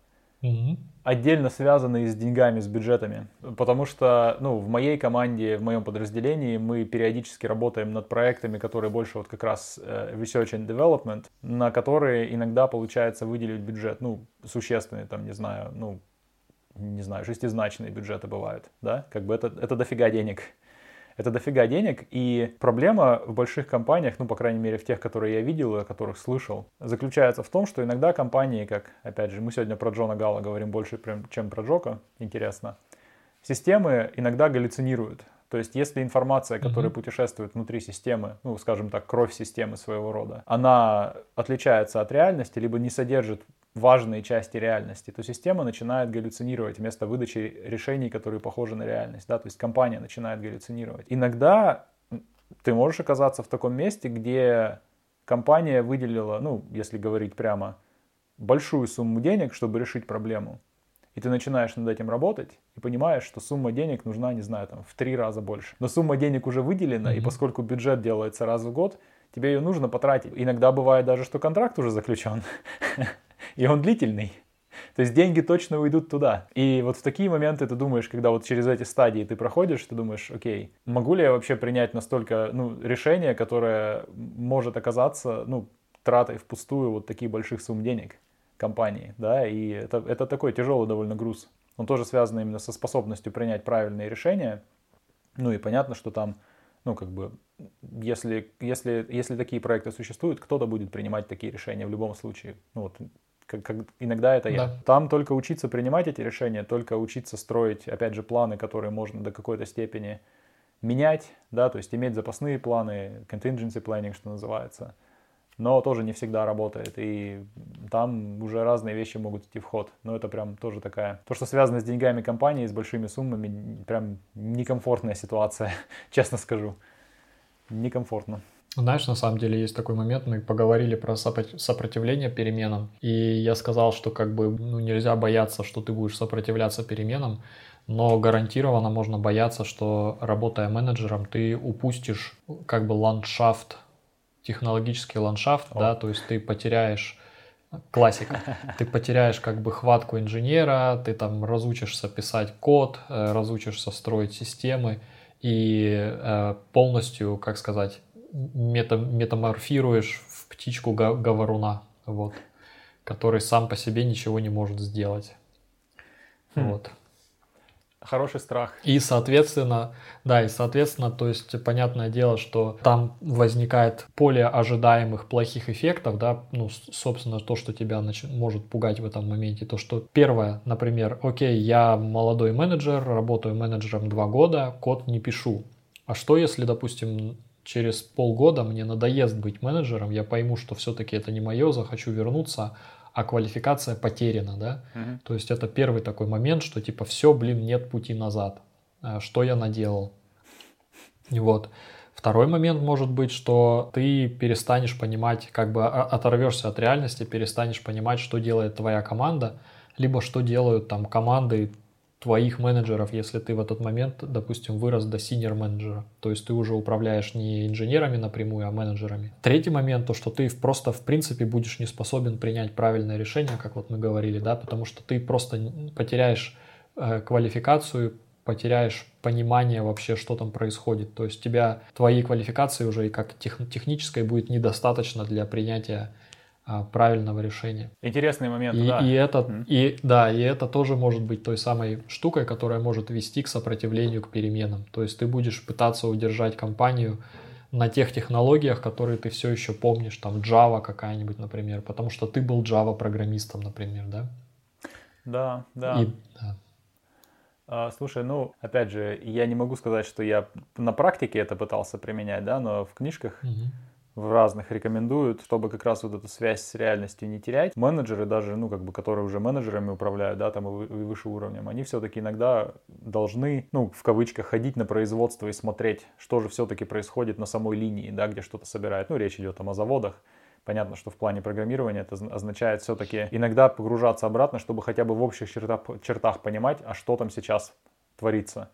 отдельно связанные с деньгами, с бюджетами. Потому что ну, в моей команде, в моем подразделении мы периодически работаем над проектами, которые больше вот как раз э, research and development, на которые иногда получается выделить бюджет, ну, существенный, там, не знаю, ну, не знаю, шестизначные бюджеты бывают, да, как бы это, это дофига денег. Это дофига денег, и проблема в больших компаниях, ну, по крайней мере, в тех, которые я видел и о которых слышал, заключается в том, что иногда компании, как, опять же, мы сегодня про Джона Гала говорим больше, чем про Джока, интересно, системы иногда галлюцинируют. То есть, если информация, которая mm-hmm. путешествует внутри системы, ну, скажем так, кровь системы своего рода, она отличается от реальности, либо не содержит важные части реальности, то система начинает галлюцинировать вместо выдачи решений, которые похожи на реальность. Да? То есть компания начинает галлюцинировать. Иногда ты можешь оказаться в таком месте, где компания выделила, ну, если говорить прямо, большую сумму денег, чтобы решить проблему. И ты начинаешь над этим работать и понимаешь, что сумма денег нужна, не знаю, там, в три раза больше. Но сумма денег уже выделена, mm-hmm. и поскольку бюджет делается раз в год, тебе ее нужно потратить. Иногда бывает даже, что контракт уже заключен, и он длительный. То есть деньги точно уйдут туда. И вот в такие моменты ты думаешь, когда вот через эти стадии ты проходишь, ты думаешь, окей, могу ли я вообще принять настолько ну, решение, которое может оказаться ну, тратой впустую вот таких больших сумм денег компании, да, и это, это такой тяжелый довольно груз. Он тоже связан именно со способностью принять правильные решения. Ну и понятно, что там, ну как бы, если, если, если такие проекты существуют, кто-то будет принимать такие решения в любом случае. Ну вот, как, как, иногда это я. Да. Там только учиться принимать эти решения, только учиться строить, опять же, планы, которые можно до какой-то степени менять, да, то есть иметь запасные планы, contingency planning, что называется – но тоже не всегда работает, и там уже разные вещи могут идти в ход. Но это прям тоже такая... То, что связано с деньгами компании, с большими суммами, прям некомфортная ситуация, честно скажу. Некомфортно. Знаешь, на самом деле есть такой момент, мы поговорили про сопротивление переменам, и я сказал, что как бы ну, нельзя бояться, что ты будешь сопротивляться переменам, но гарантированно можно бояться, что работая менеджером, ты упустишь как бы ландшафт технологический ландшафт, О. да, то есть ты потеряешь классика. Ты потеряешь как бы хватку инженера, ты там разучишься писать код, э, разучишься строить системы и э, полностью, как сказать, мета, метаморфируешь в птичку говоруна, вот, который сам по себе ничего не может сделать. Хм. Вот. Хороший страх. И, соответственно, да, и, соответственно, то есть, понятное дело, что там возникает поле ожидаемых плохих эффектов, да, ну, собственно, то, что тебя нач... может пугать в этом моменте, то, что первое, например, окей, я молодой менеджер, работаю менеджером два года, код не пишу. А что, если, допустим, через полгода мне надоест быть менеджером, я пойму, что все-таки это не мое, захочу вернуться, а квалификация потеряна, да. Угу. То есть это первый такой момент, что типа все, блин, нет пути назад. А, что я наделал? Вот. Второй момент может быть, что ты перестанешь понимать, как бы оторвешься от реальности, перестанешь понимать, что делает твоя команда, либо что делают там команды твоих менеджеров, если ты в этот момент, допустим, вырос до синер менеджера. То есть ты уже управляешь не инженерами напрямую, а менеджерами. Третий момент, то, что ты просто в принципе будешь не способен принять правильное решение, как вот мы говорили, да, потому что ты просто потеряешь э, квалификацию, потеряешь понимание вообще, что там происходит. То есть тебя, твоей квалификации уже и как тех, технической будет недостаточно для принятия правильного решения. Интересный момент, и, да. И это, mm-hmm. и, да, и это тоже может быть той самой штукой, которая может вести к сопротивлению к переменам. То есть ты будешь пытаться удержать компанию на тех технологиях, которые ты все еще помнишь, там Java какая-нибудь, например, потому что ты был Java программистом, например, да? Да, да. И, да. А, слушай, ну, опять же, я не могу сказать, что я на практике это пытался применять, да, но в книжках угу в разных рекомендуют, чтобы как раз вот эту связь с реальностью не терять. Менеджеры даже, ну, как бы, которые уже менеджерами управляют, да, там и выше уровнем, они все-таки иногда должны, ну, в кавычках, ходить на производство и смотреть, что же все-таки происходит на самой линии, да, где что-то собирают. Ну, речь идет там о заводах. Понятно, что в плане программирования это означает все-таки иногда погружаться обратно, чтобы хотя бы в общих чертах, чертах понимать, а что там сейчас творится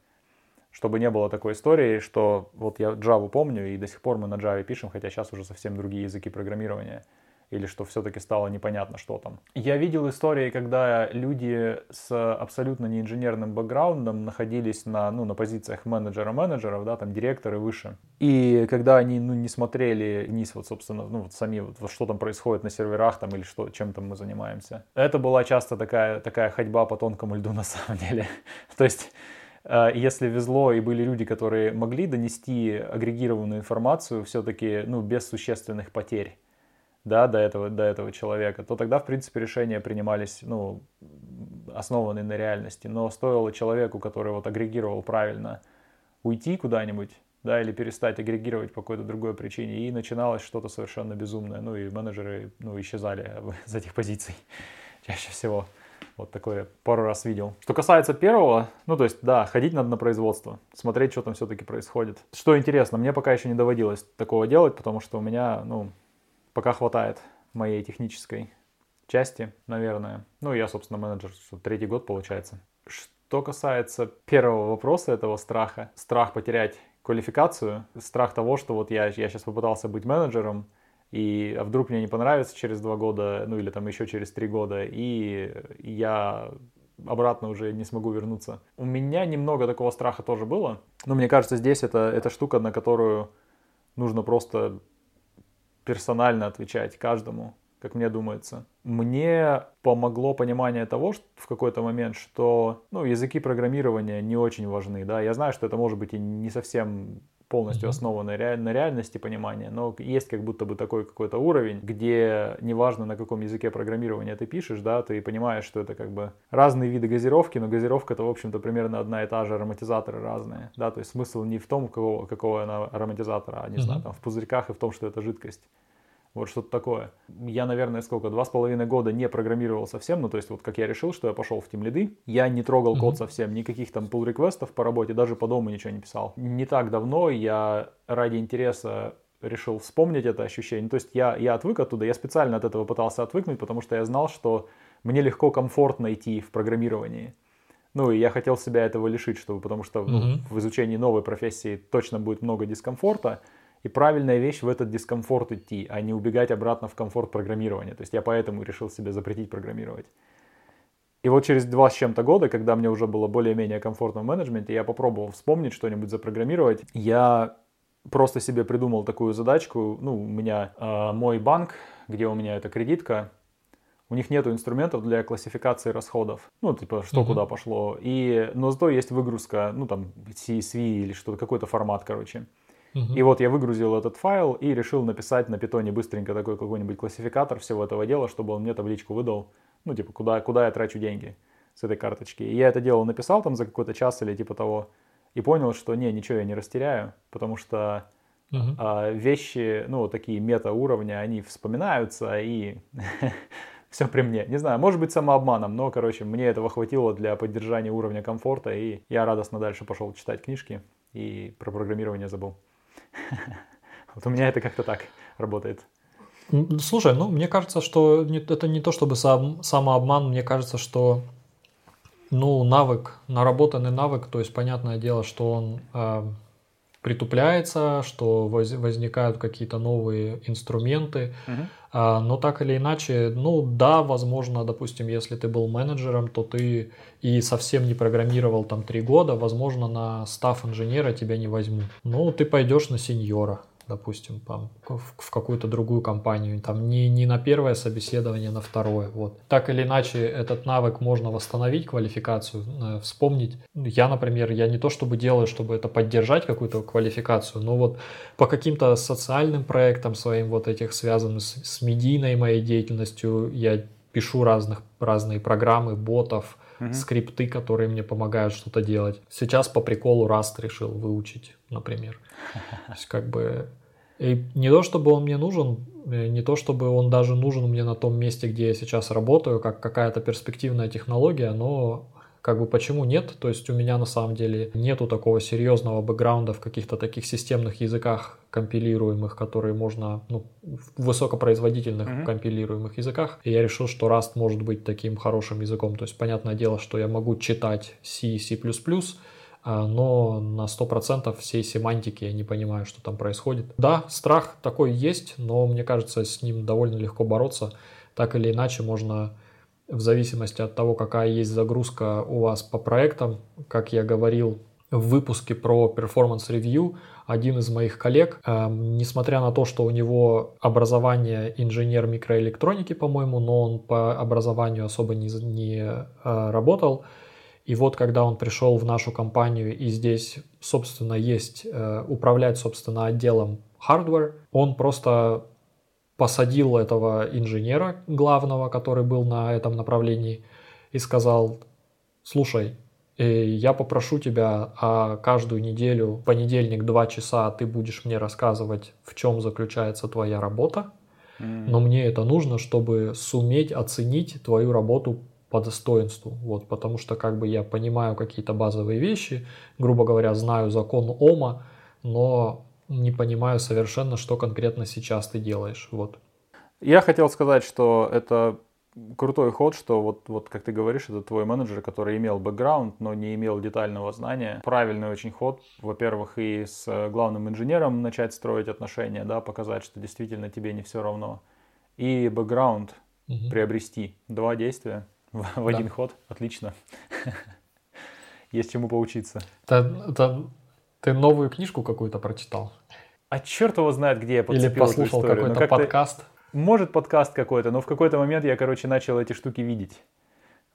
чтобы не было такой истории, что вот я Java помню, и до сих пор мы на Java пишем, хотя сейчас уже совсем другие языки программирования. или что все-таки стало непонятно, что там. Я видел истории, когда люди с абсолютно не инженерным бэкграундом находились на, ну, на позициях менеджера-менеджеров, да, там директоры выше. И когда они ну, не смотрели вниз, вот, собственно, ну, вот сами, вот, что там происходит на серверах там или что, чем там мы занимаемся. Это была часто такая, такая ходьба по тонкому льду на самом деле. То есть если везло и были люди, которые могли донести агрегированную информацию все-таки ну, без существенных потерь, да, до этого, до этого человека, то тогда, в принципе, решения принимались, ну, основанные на реальности. Но стоило человеку, который вот агрегировал правильно, уйти куда-нибудь, да, или перестать агрегировать по какой-то другой причине, и начиналось что-то совершенно безумное. Ну, и менеджеры, ну, исчезали из этих позиций чаще всего. Вот такое пару раз видел. Что касается первого, ну, то есть, да, ходить надо на производство, смотреть, что там все-таки происходит. Что интересно, мне пока еще не доводилось такого делать, потому что у меня, ну, пока хватает моей технической части, наверное. Ну, я, собственно, менеджер, третий год получается. Что касается первого вопроса этого страха, страх потерять квалификацию, страх того, что вот я, я сейчас попытался быть менеджером, и а вдруг мне не понравится через два года, ну или там еще через три года, и я обратно уже не смогу вернуться. У меня немного такого страха тоже было, но мне кажется, здесь это, это штука, на которую нужно просто персонально отвечать каждому, как мне думается. Мне помогло понимание того, что в какой-то момент, что ну, языки программирования не очень важны. Да? Я знаю, что это может быть и не совсем полностью основано на реальности понимания, но есть как будто бы такой какой-то уровень, где неважно на каком языке программирования ты пишешь, да, ты понимаешь, что это как бы разные виды газировки, но газировка это, в общем-то, примерно одна и та же, ароматизаторы разные, да, то есть смысл не в том, какого, какого она ароматизатора, а, не mm-hmm. знаю, там, в пузырьках и в том, что это жидкость. Вот что-то такое. Я, наверное, сколько, два с половиной года не программировал совсем, ну, то есть вот как я решил, что я пошел в Team лиды, я не трогал mm-hmm. код совсем, никаких там pull реквестов по работе, даже по дому ничего не писал. Не так давно я ради интереса решил вспомнить это ощущение. То есть я, я отвык оттуда, я специально от этого пытался отвыкнуть, потому что я знал, что мне легко комфортно идти в программировании. Ну, и я хотел себя этого лишить, чтобы, потому что mm-hmm. ну, в изучении новой профессии точно будет много дискомфорта, и правильная вещь в этот дискомфорт идти, а не убегать обратно в комфорт программирования. То есть я поэтому решил себе запретить программировать. И вот через два с чем-то года, когда мне уже было более-менее комфортно в менеджменте, я попробовал вспомнить что-нибудь запрограммировать. Я просто себе придумал такую задачку. Ну, у меня э, мой банк, где у меня эта кредитка, у них нет инструментов для классификации расходов. Ну, типа, что uh-huh. куда пошло. И, но зато есть выгрузка, ну, там, CSV или что-то, какой-то формат, короче. И вот я выгрузил этот файл и решил написать на питоне быстренько такой какой-нибудь классификатор всего этого дела, чтобы он мне табличку выдал, ну, типа, куда, куда я трачу деньги с этой карточки. И я это дело написал там за какой-то час или типа того, и понял, что не, ничего я не растеряю, потому что uh-huh. а, вещи, ну, такие мета-уровня, они вспоминаются, и все при мне. Не знаю, может быть самообманом, но, короче, мне этого хватило для поддержания уровня комфорта, и я радостно дальше пошел читать книжки, и про программирование забыл. Вот у меня это как-то так работает. Слушай, ну мне кажется, что это не то чтобы сам, самообман, мне кажется, что ну, навык, наработанный навык, то есть понятное дело, что он э, притупляется, что воз, возникают какие-то новые инструменты, угу. э, но так или иначе, ну да, возможно, допустим, если ты был менеджером, то ты и совсем не программировал там три года, возможно, на став инженера тебя не возьмут. Ну, ты пойдешь на сеньора, допустим, там, в какую-то другую компанию, там не, не на первое собеседование, на второе. Вот. Так или иначе, этот навык можно восстановить, квалификацию, э, вспомнить. Я, например, я не то чтобы делаю, чтобы это поддержать какую-то квалификацию, но вот по каким-то социальным проектам своим, вот этих связанным с, с медийной моей деятельностью, я пишу разных, разные программы, ботов, угу. скрипты, которые мне помогают что-то делать. Сейчас по приколу Rust решил выучить, например. То есть как бы и не то, чтобы он мне нужен, э, не то, чтобы он даже нужен мне на том месте, где я сейчас работаю, как какая-то перспективная технология, но как бы почему нет? То есть у меня на самом деле нету такого серьезного бэкграунда в каких-то таких системных языках компилируемых, которые можно, ну, в высокопроизводительных mm-hmm. компилируемых языках. И я решил, что Rust может быть таким хорошим языком. То есть понятное дело, что я могу читать C, C++, но на 100% всей семантики я не понимаю, что там происходит. Да, страх такой есть, но мне кажется, с ним довольно легко бороться. Так или иначе можно в зависимости от того, какая есть загрузка у вас по проектам, как я говорил в выпуске про performance review, один из моих коллег, э, несмотря на то, что у него образование инженер микроэлектроники, по-моему, но он по образованию особо не, не э, работал, и вот когда он пришел в нашу компанию и здесь, собственно, есть э, управлять, собственно, отделом hardware, он просто посадил этого инженера главного, который был на этом направлении, и сказал, слушай, э, я попрошу тебя а каждую неделю, понедельник, два часа ты будешь мне рассказывать, в чем заключается твоя работа, но мне это нужно, чтобы суметь оценить твою работу по достоинству, вот, потому что как бы я понимаю какие-то базовые вещи, грубо говоря, знаю закон Ома, но не понимаю совершенно, что конкретно сейчас ты делаешь, вот. Я хотел сказать, что это крутой ход, что вот, вот как ты говоришь, это твой менеджер, который имел бэкграунд, но не имел детального знания. Правильный очень ход. Во-первых, и с главным инженером начать строить отношения, да, показать, что действительно тебе не все равно. И бэкграунд угу. приобрести. Два действия в, да. один ход. Отлично. Есть чему поучиться. Это, это, ты новую книжку какую-то прочитал? А черт его знает, где я подцепил Или послушал какой-то как подкаст? Может, подкаст какой-то, но в какой-то момент я, короче, начал эти штуки видеть.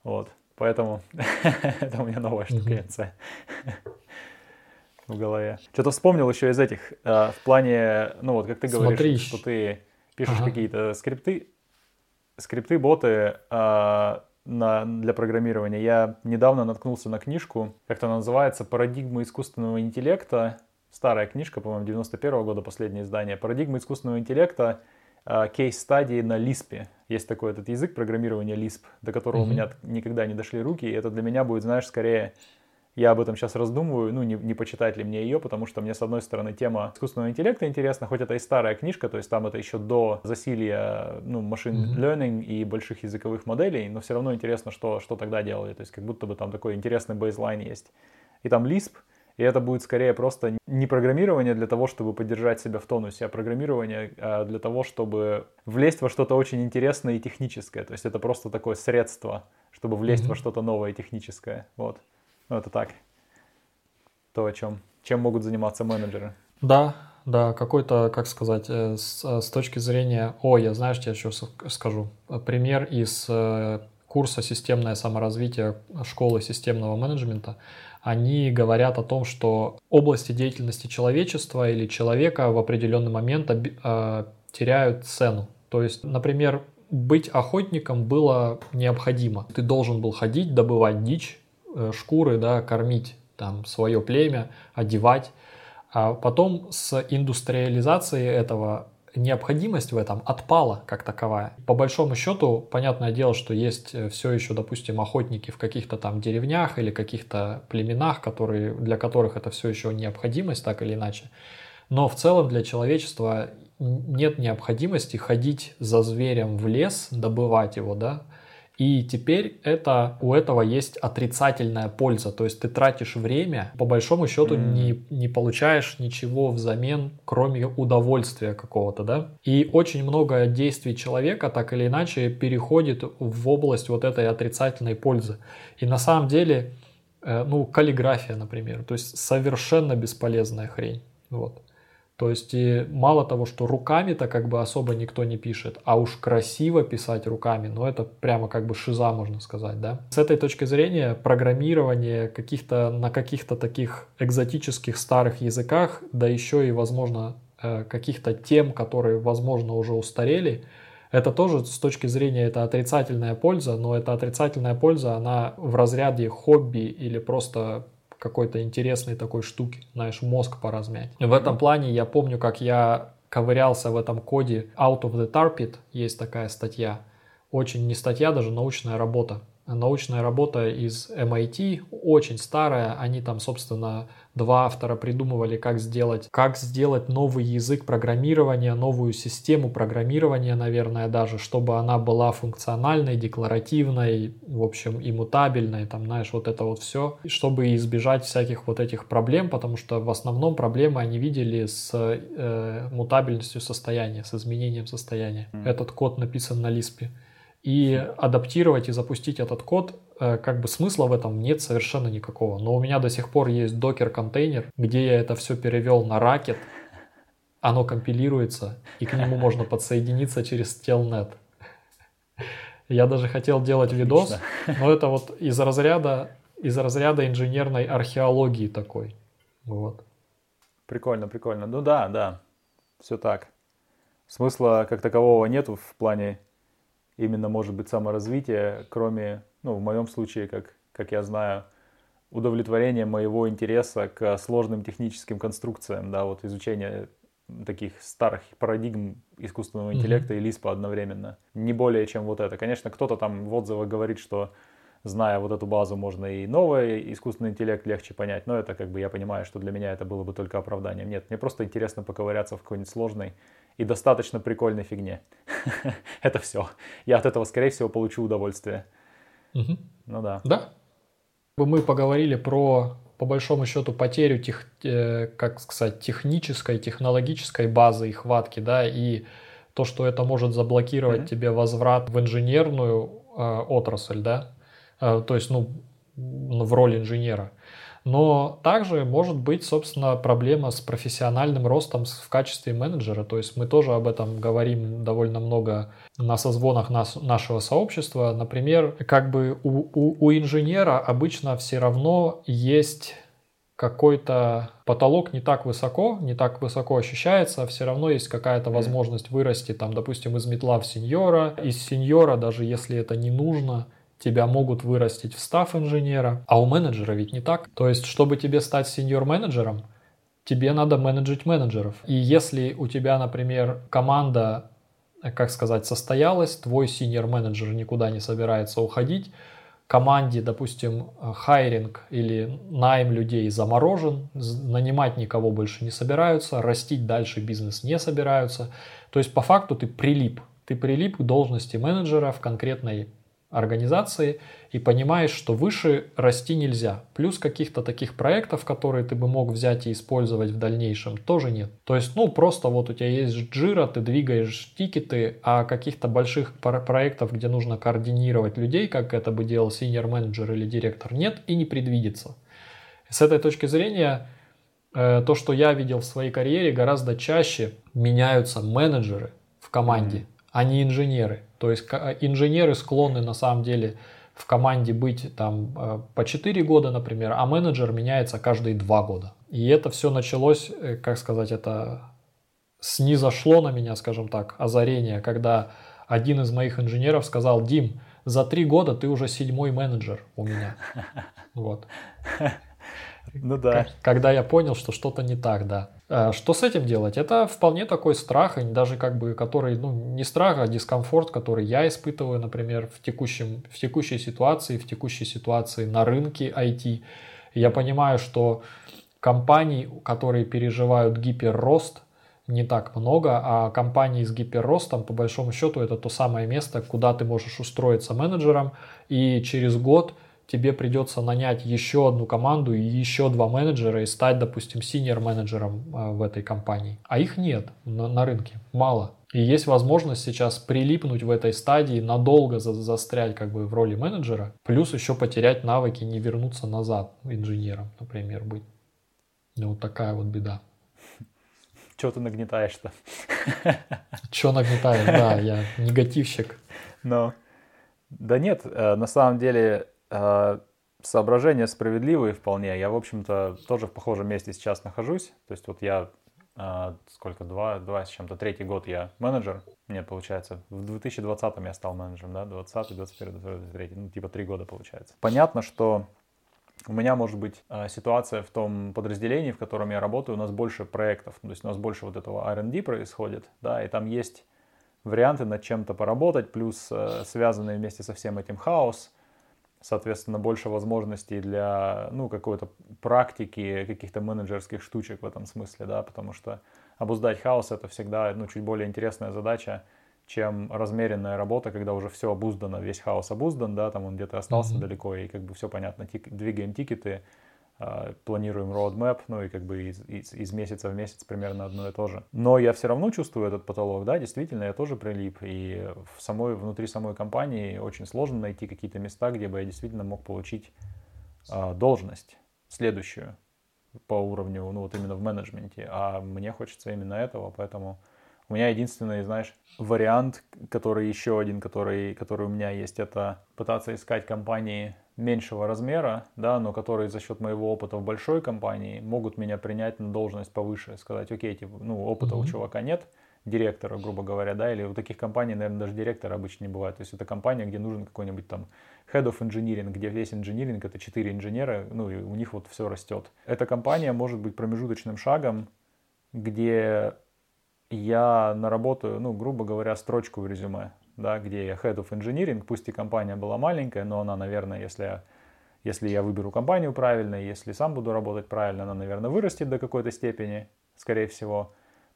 Вот. Поэтому это у меня новая штукенция в голове. Что-то вспомнил еще из этих. Э, в плане, ну вот, как ты говоришь, что ты пишешь какие-то скрипты, скрипты, боты, а, на, для программирования. Я недавно наткнулся на книжку, как-то она называется «Парадигма искусственного интеллекта». Старая книжка, по-моему, 91 -го года, последнее издание. «Парадигма искусственного интеллекта. Кейс-стадии на Лиспе». Есть такой этот язык программирования Lisp, до которого mm-hmm. у меня никогда не дошли руки. И это для меня будет, знаешь, скорее я об этом сейчас раздумываю, ну, не, не почитать ли мне ее, потому что мне, с одной стороны, тема искусственного интеллекта интересна, хоть это и старая книжка, то есть там это еще до засилия, ну, машин mm-hmm. learning и больших языковых моделей, но все равно интересно, что, что тогда делали, то есть как будто бы там такой интересный бейзлайн есть. И там Lisp, и это будет скорее просто не программирование для того, чтобы поддержать себя в тонусе, а программирование а для того, чтобы влезть во что-то очень интересное и техническое. То есть это просто такое средство, чтобы влезть mm-hmm. во что-то новое техническое. Вот. Ну, это так. То, о чем. Чем могут заниматься менеджеры. Да, да, какой-то, как сказать, э, с, э, с точки зрения... О, я знаешь, я еще скажу. Пример из э, курса «Системное саморазвитие» школы системного менеджмента. Они говорят о том, что области деятельности человечества или человека в определенный момент теряют цену. То есть, например, быть охотником было необходимо. Ты должен был ходить, добывать дичь, Э, шкуры, да, кормить там свое племя, одевать. А потом с индустриализацией этого необходимость в этом отпала как таковая. По большому счету, понятное дело, что есть э, все еще, допустим, охотники в каких-то там деревнях или каких-то племенах, которые, для которых это все еще необходимость, так или иначе. Но в целом для человечества нет необходимости ходить за зверем в лес, добывать его, да, и теперь это, у этого есть отрицательная польза. То есть ты тратишь время, по большому счету mm. не, не получаешь ничего взамен, кроме удовольствия какого-то, да. И очень много действий человека так или иначе переходит в область вот этой отрицательной пользы. И на самом деле, э, ну, каллиграфия, например, то есть совершенно бесполезная хрень. Вот. То есть и мало того, что руками-то как бы особо никто не пишет, а уж красиво писать руками, ну это прямо как бы шиза, можно сказать, да. С этой точки зрения программирование каких-то на каких-то таких экзотических старых языках, да еще и, возможно, э, каких-то тем, которые, возможно, уже устарели, это тоже с точки зрения это отрицательная польза, но эта отрицательная польза, она в разряде хобби или просто какой-то интересной такой штуки, знаешь, мозг поразмять. В этом плане я помню, как я ковырялся в этом коде Out of the Tar Pit, есть такая статья, очень не статья, даже научная работа. научная работа из MIT, очень старая. Они там, собственно, два автора придумывали, как сделать, как сделать новый язык программирования, новую систему программирования, наверное, даже, чтобы она была функциональной, декларативной, в общем, иммутабельной, там, знаешь, вот это вот все, чтобы избежать всяких вот этих проблем, потому что в основном проблемы они видели с э, мутабельностью состояния, с изменением состояния. Mm. Этот код написан на Lisp. И адаптировать и запустить этот код, э, как бы смысла в этом нет совершенно никакого. Но у меня до сих пор есть докер-контейнер, где я это все перевел на ракет, оно компилируется, и к нему можно подсоединиться через Telnet. Я даже хотел делать видос, но это вот из разряда, из разряда инженерной археологии такой. Вот. Прикольно, прикольно. Ну да, да, все так. Смысла как такового нету в плане именно может быть саморазвитие, кроме, ну, в моем случае, как, как я знаю, удовлетворение моего интереса к сложным техническим конструкциям, да, вот изучение таких старых парадигм искусственного интеллекта mm-hmm. и Лиспа одновременно. Не более, чем вот это. Конечно, кто-то там в отзывах говорит, что зная вот эту базу, можно и новый искусственный интеллект легче понять, но это как бы я понимаю, что для меня это было бы только оправданием. Нет, мне просто интересно поковыряться в какой-нибудь сложной и достаточно прикольной фигне. это все. Я от этого, скорее всего, получу удовольствие. Ну да. Да. Мы поговорили про, по большому счету, потерю, тех, э, как сказать, технической, технологической базы и хватки, да, и то, что это может заблокировать mm-hmm. тебе возврат в инженерную э, отрасль, да, то есть, ну, в роли инженера. Но также может быть, собственно, проблема с профессиональным ростом в качестве менеджера. То есть мы тоже об этом говорим довольно много на созвонах нас, нашего сообщества. Например, как бы у, у, у инженера обычно все равно есть какой-то потолок не так высоко, не так высоко ощущается, все равно есть какая-то возможность вырасти, там, допустим, из метла в сеньора, из сеньора, даже если это не нужно, тебя могут вырастить в став инженера, а у менеджера ведь не так. То есть, чтобы тебе стать сеньор-менеджером, тебе надо менеджить менеджеров. И если у тебя, например, команда, как сказать, состоялась, твой сеньор-менеджер никуда не собирается уходить, команде, допустим, хайринг или найм людей заморожен, нанимать никого больше не собираются, растить дальше бизнес не собираются. То есть по факту ты прилип. Ты прилип к должности менеджера в конкретной организации и понимаешь, что выше расти нельзя. Плюс каких-то таких проектов, которые ты бы мог взять и использовать в дальнейшем, тоже нет. То есть, ну, просто вот у тебя есть джира, ты двигаешь тикеты, а каких-то больших проектов, где нужно координировать людей, как это бы делал senior менеджер или директор, нет и не предвидится. С этой точки зрения, э, то, что я видел в своей карьере, гораздо чаще меняются менеджеры в команде, а не инженеры. То есть инженеры склонны на самом деле в команде быть там э, по 4 года, например, а менеджер меняется каждые 2 года. И это все началось, э, как сказать, это снизошло на меня, скажем так, озарение, когда один из моих инженеров сказал, Дим, за три года ты уже седьмой менеджер у меня. Вот. Ну да. Когда я понял, что что-то не так, да. А что с этим делать? Это вполне такой страх, даже как бы который, ну, не страх, а дискомфорт, который я испытываю, например, в, текущем, в текущей ситуации, в текущей ситуации на рынке IT. Я понимаю, что компаний, которые переживают гиперрост, не так много, а компании с гиперростом, по большому счету, это то самое место, куда ты можешь устроиться менеджером, и через год тебе придется нанять еще одну команду и еще два менеджера и стать, допустим, синьор менеджером а, в этой компании. А их нет на, на рынке, мало. И есть возможность сейчас прилипнуть в этой стадии, надолго за, застрять как бы в роли менеджера, плюс еще потерять навыки, не вернуться назад инженером, например, быть. Ну, вот такая вот беда. Чего ты нагнетаешь-то? Че нагнетаешь, да, я негативщик. Но, да нет, э, на самом деле соображения справедливые вполне. Я, в общем-то, тоже в похожем месте сейчас нахожусь. То есть вот я а, сколько, два, два с чем-то, третий год я менеджер. Мне получается, в 2020 я стал менеджером, да, 20, 21, 22, 23, ну типа три года получается. Понятно, что у меня может быть а, ситуация в том подразделении, в котором я работаю, у нас больше проектов, то есть у нас больше вот этого R&D происходит, да, и там есть варианты над чем-то поработать, плюс связанные вместе со всем этим хаос, соответственно, больше возможностей для, ну, какой-то практики, каких-то менеджерских штучек в этом смысле, да, потому что обуздать хаос это всегда, ну, чуть более интересная задача, чем размеренная работа, когда уже все обуздано, весь хаос обуздан, да, там он где-то остался mm-hmm. далеко, и как бы все понятно, тик, двигаем тикеты, планируем roadmap, ну и как бы из, из, из месяца в месяц примерно одно и то же. Но я все равно чувствую этот потолок, да, действительно, я тоже прилип, и в самой, внутри самой компании очень сложно найти какие-то места, где бы я действительно мог получить э, должность следующую по уровню, ну вот именно в менеджменте, а мне хочется именно этого, поэтому у меня единственный, знаешь, вариант, который еще один, который, который у меня есть, это пытаться искать компании меньшего размера, да, но которые за счет моего опыта в большой компании могут меня принять на должность повыше, сказать, окей, типа, ну, опыта mm-hmm. у чувака нет, директора, грубо говоря, да, или у таких компаний, наверное, даже директора обычно не бывает. То есть это компания, где нужен какой-нибудь там head of engineering, где весь инжиниринг это 4 инженера, ну и у них вот все растет. Эта компания может быть промежуточным шагом, где я наработаю, ну, грубо говоря, строчку в резюме, да, где я head of engineering, пусть и компания была маленькая, но она, наверное, если я, если я выберу компанию правильно, если сам буду работать правильно, она, наверное, вырастет до какой-то степени, скорее всего.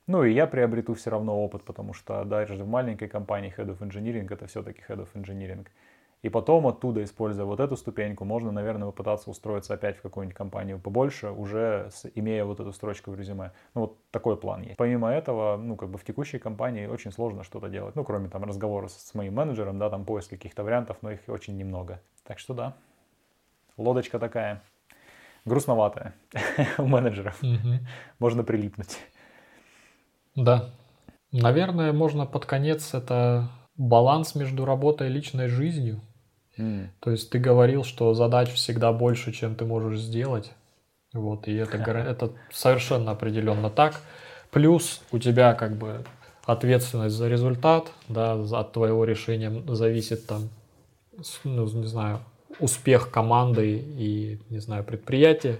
Ну и я приобрету все равно опыт, потому что даже в маленькой компании head of engineering это все-таки head of engineering. И потом оттуда, используя вот эту ступеньку, можно, наверное, попытаться устроиться опять в какую-нибудь компанию побольше, уже с, имея вот эту строчку в резюме. Ну, вот такой план есть. Помимо этого, ну, как бы в текущей компании очень сложно что-то делать. Ну, кроме там разговора с, с моим менеджером, да, там поиск каких-то вариантов, но их очень немного. Так что да, лодочка такая грустноватая у менеджеров. Можно прилипнуть. Да. Наверное, можно под конец это баланс между работой и личной жизнью. То есть ты говорил, что задач всегда больше, чем ты можешь сделать. Вот, и это, это совершенно определенно так. Плюс у тебя как бы ответственность за результат, да, от твоего решения зависит там, ну, не знаю, успех команды и, не знаю, предприятия.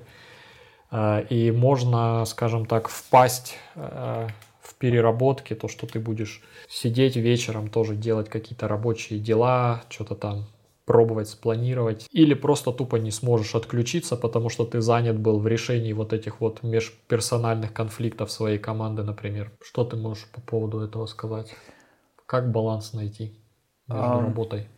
А, и можно, скажем так, впасть а, в переработке, то, что ты будешь сидеть вечером, тоже делать какие-то рабочие дела, что-то там пробовать спланировать, или просто тупо не сможешь отключиться, потому что ты занят был в решении вот этих вот межперсональных конфликтов своей команды, например. Что ты можешь по поводу этого сказать? Как баланс найти между а, работой?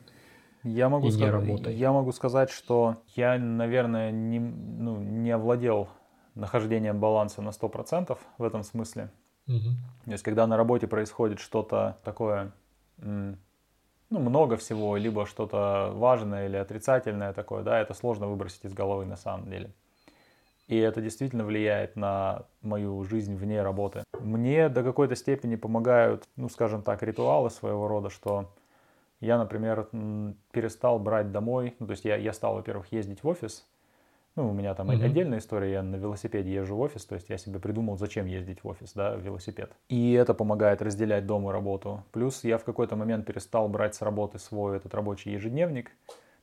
Я могу, и сказать, работой? я могу сказать, что я, наверное, не, ну, не овладел нахождением баланса на 100% в этом смысле. Угу. То есть, когда на работе происходит что-то такое, ну, много всего, либо что-то важное или отрицательное такое, да, это сложно выбросить из головы на самом деле. И это действительно влияет на мою жизнь вне работы. Мне до какой-то степени помогают, ну, скажем так, ритуалы своего рода, что я, например, перестал брать домой, ну, то есть я, я стал, во-первых, ездить в офис, ну, у меня там mm-hmm. отдельная история, я на велосипеде езжу в офис, то есть я себе придумал, зачем ездить в офис, да, велосипед. И это помогает разделять дом и работу. Плюс я в какой-то момент перестал брать с работы свой этот рабочий ежедневник.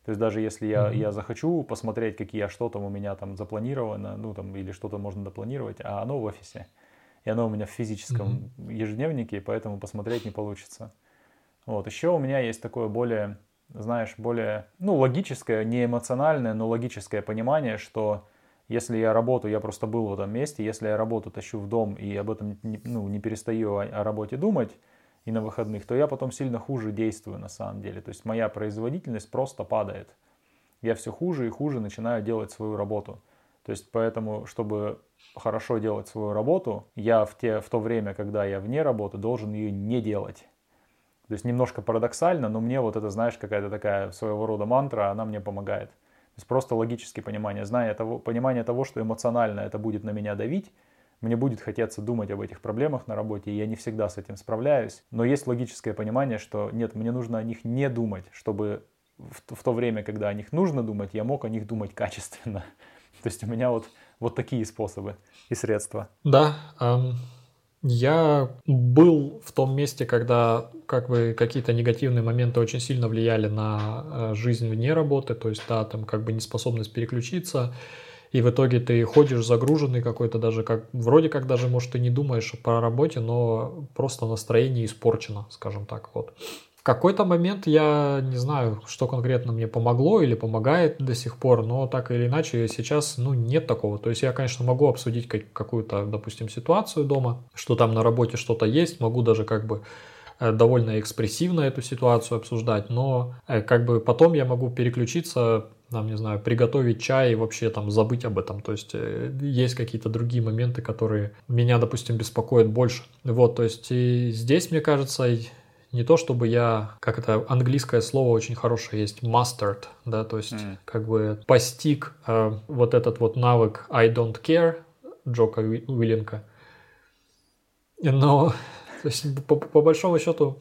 То есть даже если я, mm-hmm. я захочу посмотреть, какие я что там у меня там запланировано, ну там или что-то можно допланировать, а оно в офисе. И оно у меня в физическом mm-hmm. ежедневнике, поэтому посмотреть не получится. Вот. Еще у меня есть такое более знаешь, более, ну, логическое, не эмоциональное, но логическое понимание, что если я работаю, я просто был в этом месте, если я работу тащу в дом и об этом не, ну, не перестаю о, о работе думать и на выходных, то я потом сильно хуже действую на самом деле. То есть моя производительность просто падает. Я все хуже и хуже начинаю делать свою работу. То есть поэтому, чтобы хорошо делать свою работу, я в, те, в то время, когда я вне работы, должен ее не делать. То есть немножко парадоксально, но мне вот это, знаешь, какая-то такая своего рода мантра, она мне помогает. То есть просто логическое понимание, зная того, понимание того, что эмоционально это будет на меня давить, мне будет хотеться думать об этих проблемах на работе, и я не всегда с этим справляюсь. Но есть логическое понимание, что нет, мне нужно о них не думать, чтобы в, в то время, когда о них нужно думать, я мог о них думать качественно. То есть у меня вот, вот такие способы и средства. Да, эм, я был в том месте, когда как бы какие-то негативные моменты очень сильно влияли на э, жизнь вне работы, то есть, да, там как бы неспособность переключиться, и в итоге ты ходишь загруженный какой-то даже, как вроде как даже, может, ты не думаешь про работе, но просто настроение испорчено, скажем так, вот. Какой-то момент я не знаю, что конкретно мне помогло или помогает до сих пор, но так или иначе сейчас, ну, нет такого. То есть я, конечно, могу обсудить как, какую-то, допустим, ситуацию дома, что там на работе что-то есть, могу даже как бы э, довольно экспрессивно эту ситуацию обсуждать, но э, как бы потом я могу переключиться там, не знаю, приготовить чай и вообще там забыть об этом. То есть э, есть какие-то другие моменты, которые меня, допустим, беспокоят больше. Вот, то есть и здесь, мне кажется, не то чтобы я, как это английское слово очень хорошее есть, mastered, да, то есть mm. как бы постиг э, вот этот вот навык I don't care Джока Уиллинка. Но то есть, по, по большому счету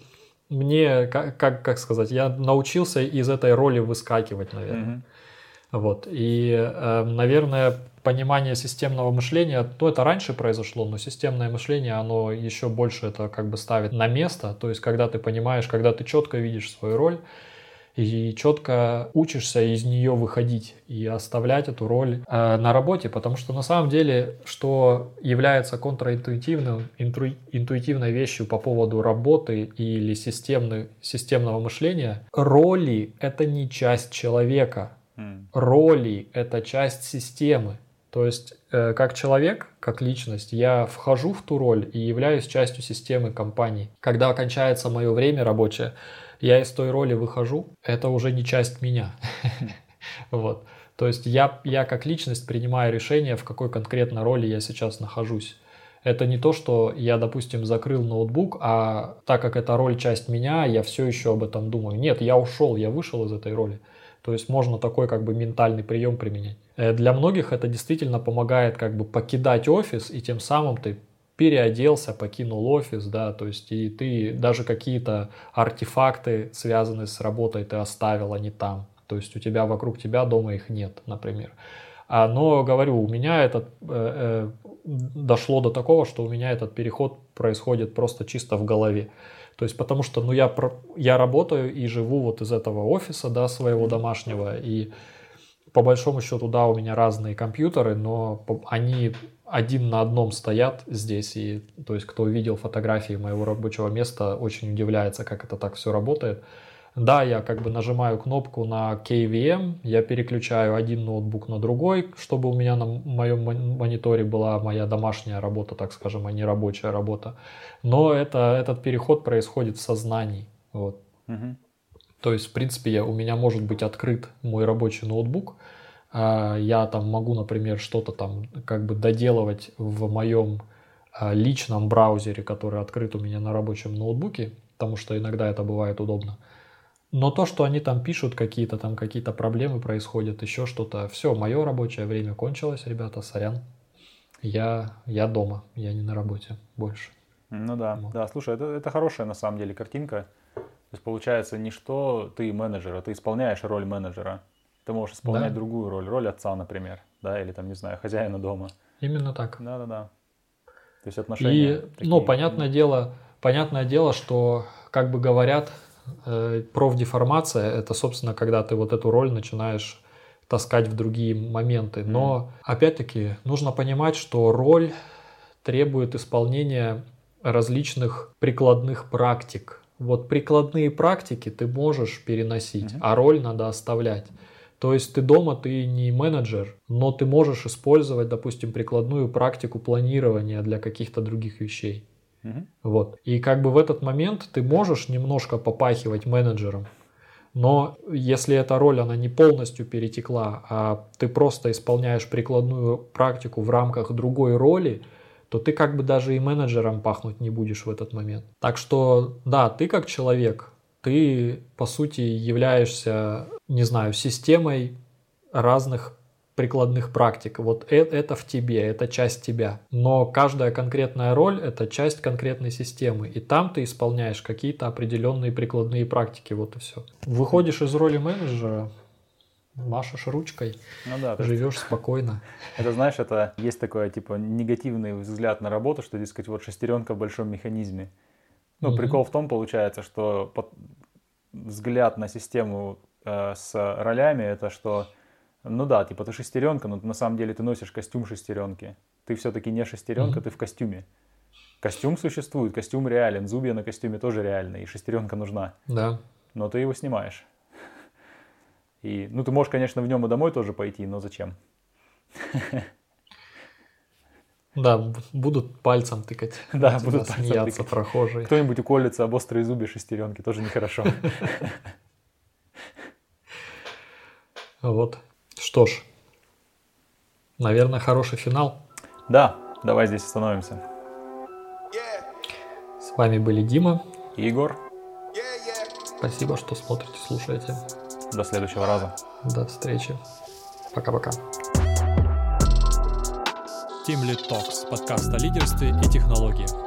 мне, как, как, как сказать, я научился из этой роли выскакивать, наверное. Mm-hmm. Вот. И, э, наверное, понимание системного мышления, то это раньше произошло, но системное мышление, оно еще больше это как бы ставит на место. То есть, когда ты понимаешь, когда ты четко видишь свою роль, и четко учишься из нее выходить и оставлять эту роль э, на работе, потому что на самом деле, что является контраинтуитивным, инту, интуитивной вещью по поводу работы или системны, системного мышления, роли — это не часть человека, роли — это часть системы. То есть, э, как человек, как личность, я вхожу в ту роль и являюсь частью системы компании. Когда окончается мое время рабочее, я из той роли выхожу, это уже не часть меня. Вот. То есть я, я как личность принимаю решение, в какой конкретно роли я сейчас нахожусь. Это не то, что я, допустим, закрыл ноутбук, а так как эта роль часть меня, я все еще об этом думаю. Нет, я ушел, я вышел из этой роли. То есть можно такой как бы ментальный прием применять. Э, для многих это действительно помогает как бы покидать офис, и тем самым ты переоделся, покинул офис, да, то есть и ты даже какие-то артефакты, связанные с работой, ты оставил, а не там. То есть у тебя вокруг тебя дома их нет, например. А, но говорю, у меня это э, э, дошло до такого, что у меня этот переход происходит просто чисто в голове. То есть потому что ну, я, я работаю и живу вот из этого офиса да, своего домашнего, и по большому счету, да, у меня разные компьютеры, но они один на одном стоят здесь, и то есть кто видел фотографии моего рабочего места, очень удивляется, как это так все работает. Да, я как бы нажимаю кнопку на KVM, я переключаю один ноутбук на другой, чтобы у меня на моем мониторе была моя домашняя работа, так скажем, а не рабочая работа. Но это, этот переход происходит в сознании. Вот. Угу. То есть, в принципе, я, у меня может быть открыт мой рабочий ноутбук, а, я там могу, например, что-то там как бы доделывать в моем а, личном браузере, который открыт у меня на рабочем ноутбуке, потому что иногда это бывает удобно. Но то, что они там пишут, какие-то там какие-то проблемы происходят, еще что-то, все, мое рабочее время кончилось, ребята, сорян. Я, я дома, я не на работе больше. Ну да, вот. да, слушай, это, это хорошая на самом деле картинка. То есть получается не что ты менеджер, а ты исполняешь роль менеджера. Ты можешь исполнять да. другую роль, роль отца, например, да, или там, не знаю, хозяина дома. Именно так. Да-да-да. То есть отношения. И, такие... ну, понятное дело, понятное дело, что, как бы говорят, профдеформация – это, собственно, когда ты вот эту роль начинаешь таскать в другие моменты. Но, опять-таки, нужно понимать, что роль требует исполнения различных прикладных практик. Вот прикладные практики ты можешь переносить, mm-hmm. а роль надо оставлять. То есть ты дома, ты не менеджер, но ты можешь использовать, допустим, прикладную практику планирования для каких-то других вещей. Вот. И как бы в этот момент ты можешь немножко попахивать менеджером, но если эта роль, она не полностью перетекла, а ты просто исполняешь прикладную практику в рамках другой роли, то ты как бы даже и менеджером пахнуть не будешь в этот момент. Так что, да, ты как человек, ты по сути являешься, не знаю, системой разных прикладных практик. Вот это, это в тебе, это часть тебя. Но каждая конкретная роль – это часть конкретной системы. И там ты исполняешь какие-то определенные прикладные практики. Вот и все. Выходишь из роли менеджера, машешь ручкой, ну да, живешь спокойно. Это знаешь, это есть такой типа негативный взгляд на работу, что, дескать, вот шестеренка в большом механизме. Ну, mm прикол в том, получается, что взгляд на систему э, с ролями это что ну да, типа ты шестеренка, но на самом деле ты носишь костюм шестеренки. Ты все-таки не шестеренка, mm-hmm. ты в костюме. Костюм существует, костюм реален, зубья на костюме тоже реальны, и шестеренка нужна. Да. Но ты его снимаешь. И, ну, ты можешь, конечно, в нем и домой тоже пойти, но зачем? Да, будут пальцем тыкать. Да, тебя, будут пальцем смеяться тыкать. прохожие. Кто-нибудь уколется об острые зубы шестеренки, тоже нехорошо. Вот. Что ж, наверное, хороший финал. Да, давай здесь остановимся. С вами были Дима. Игорь, Спасибо, что смотрите, слушаете. до следующего раза. До встречи. Пока-пока. Team Lead Talks, подкаст о лидерстве и технологиях.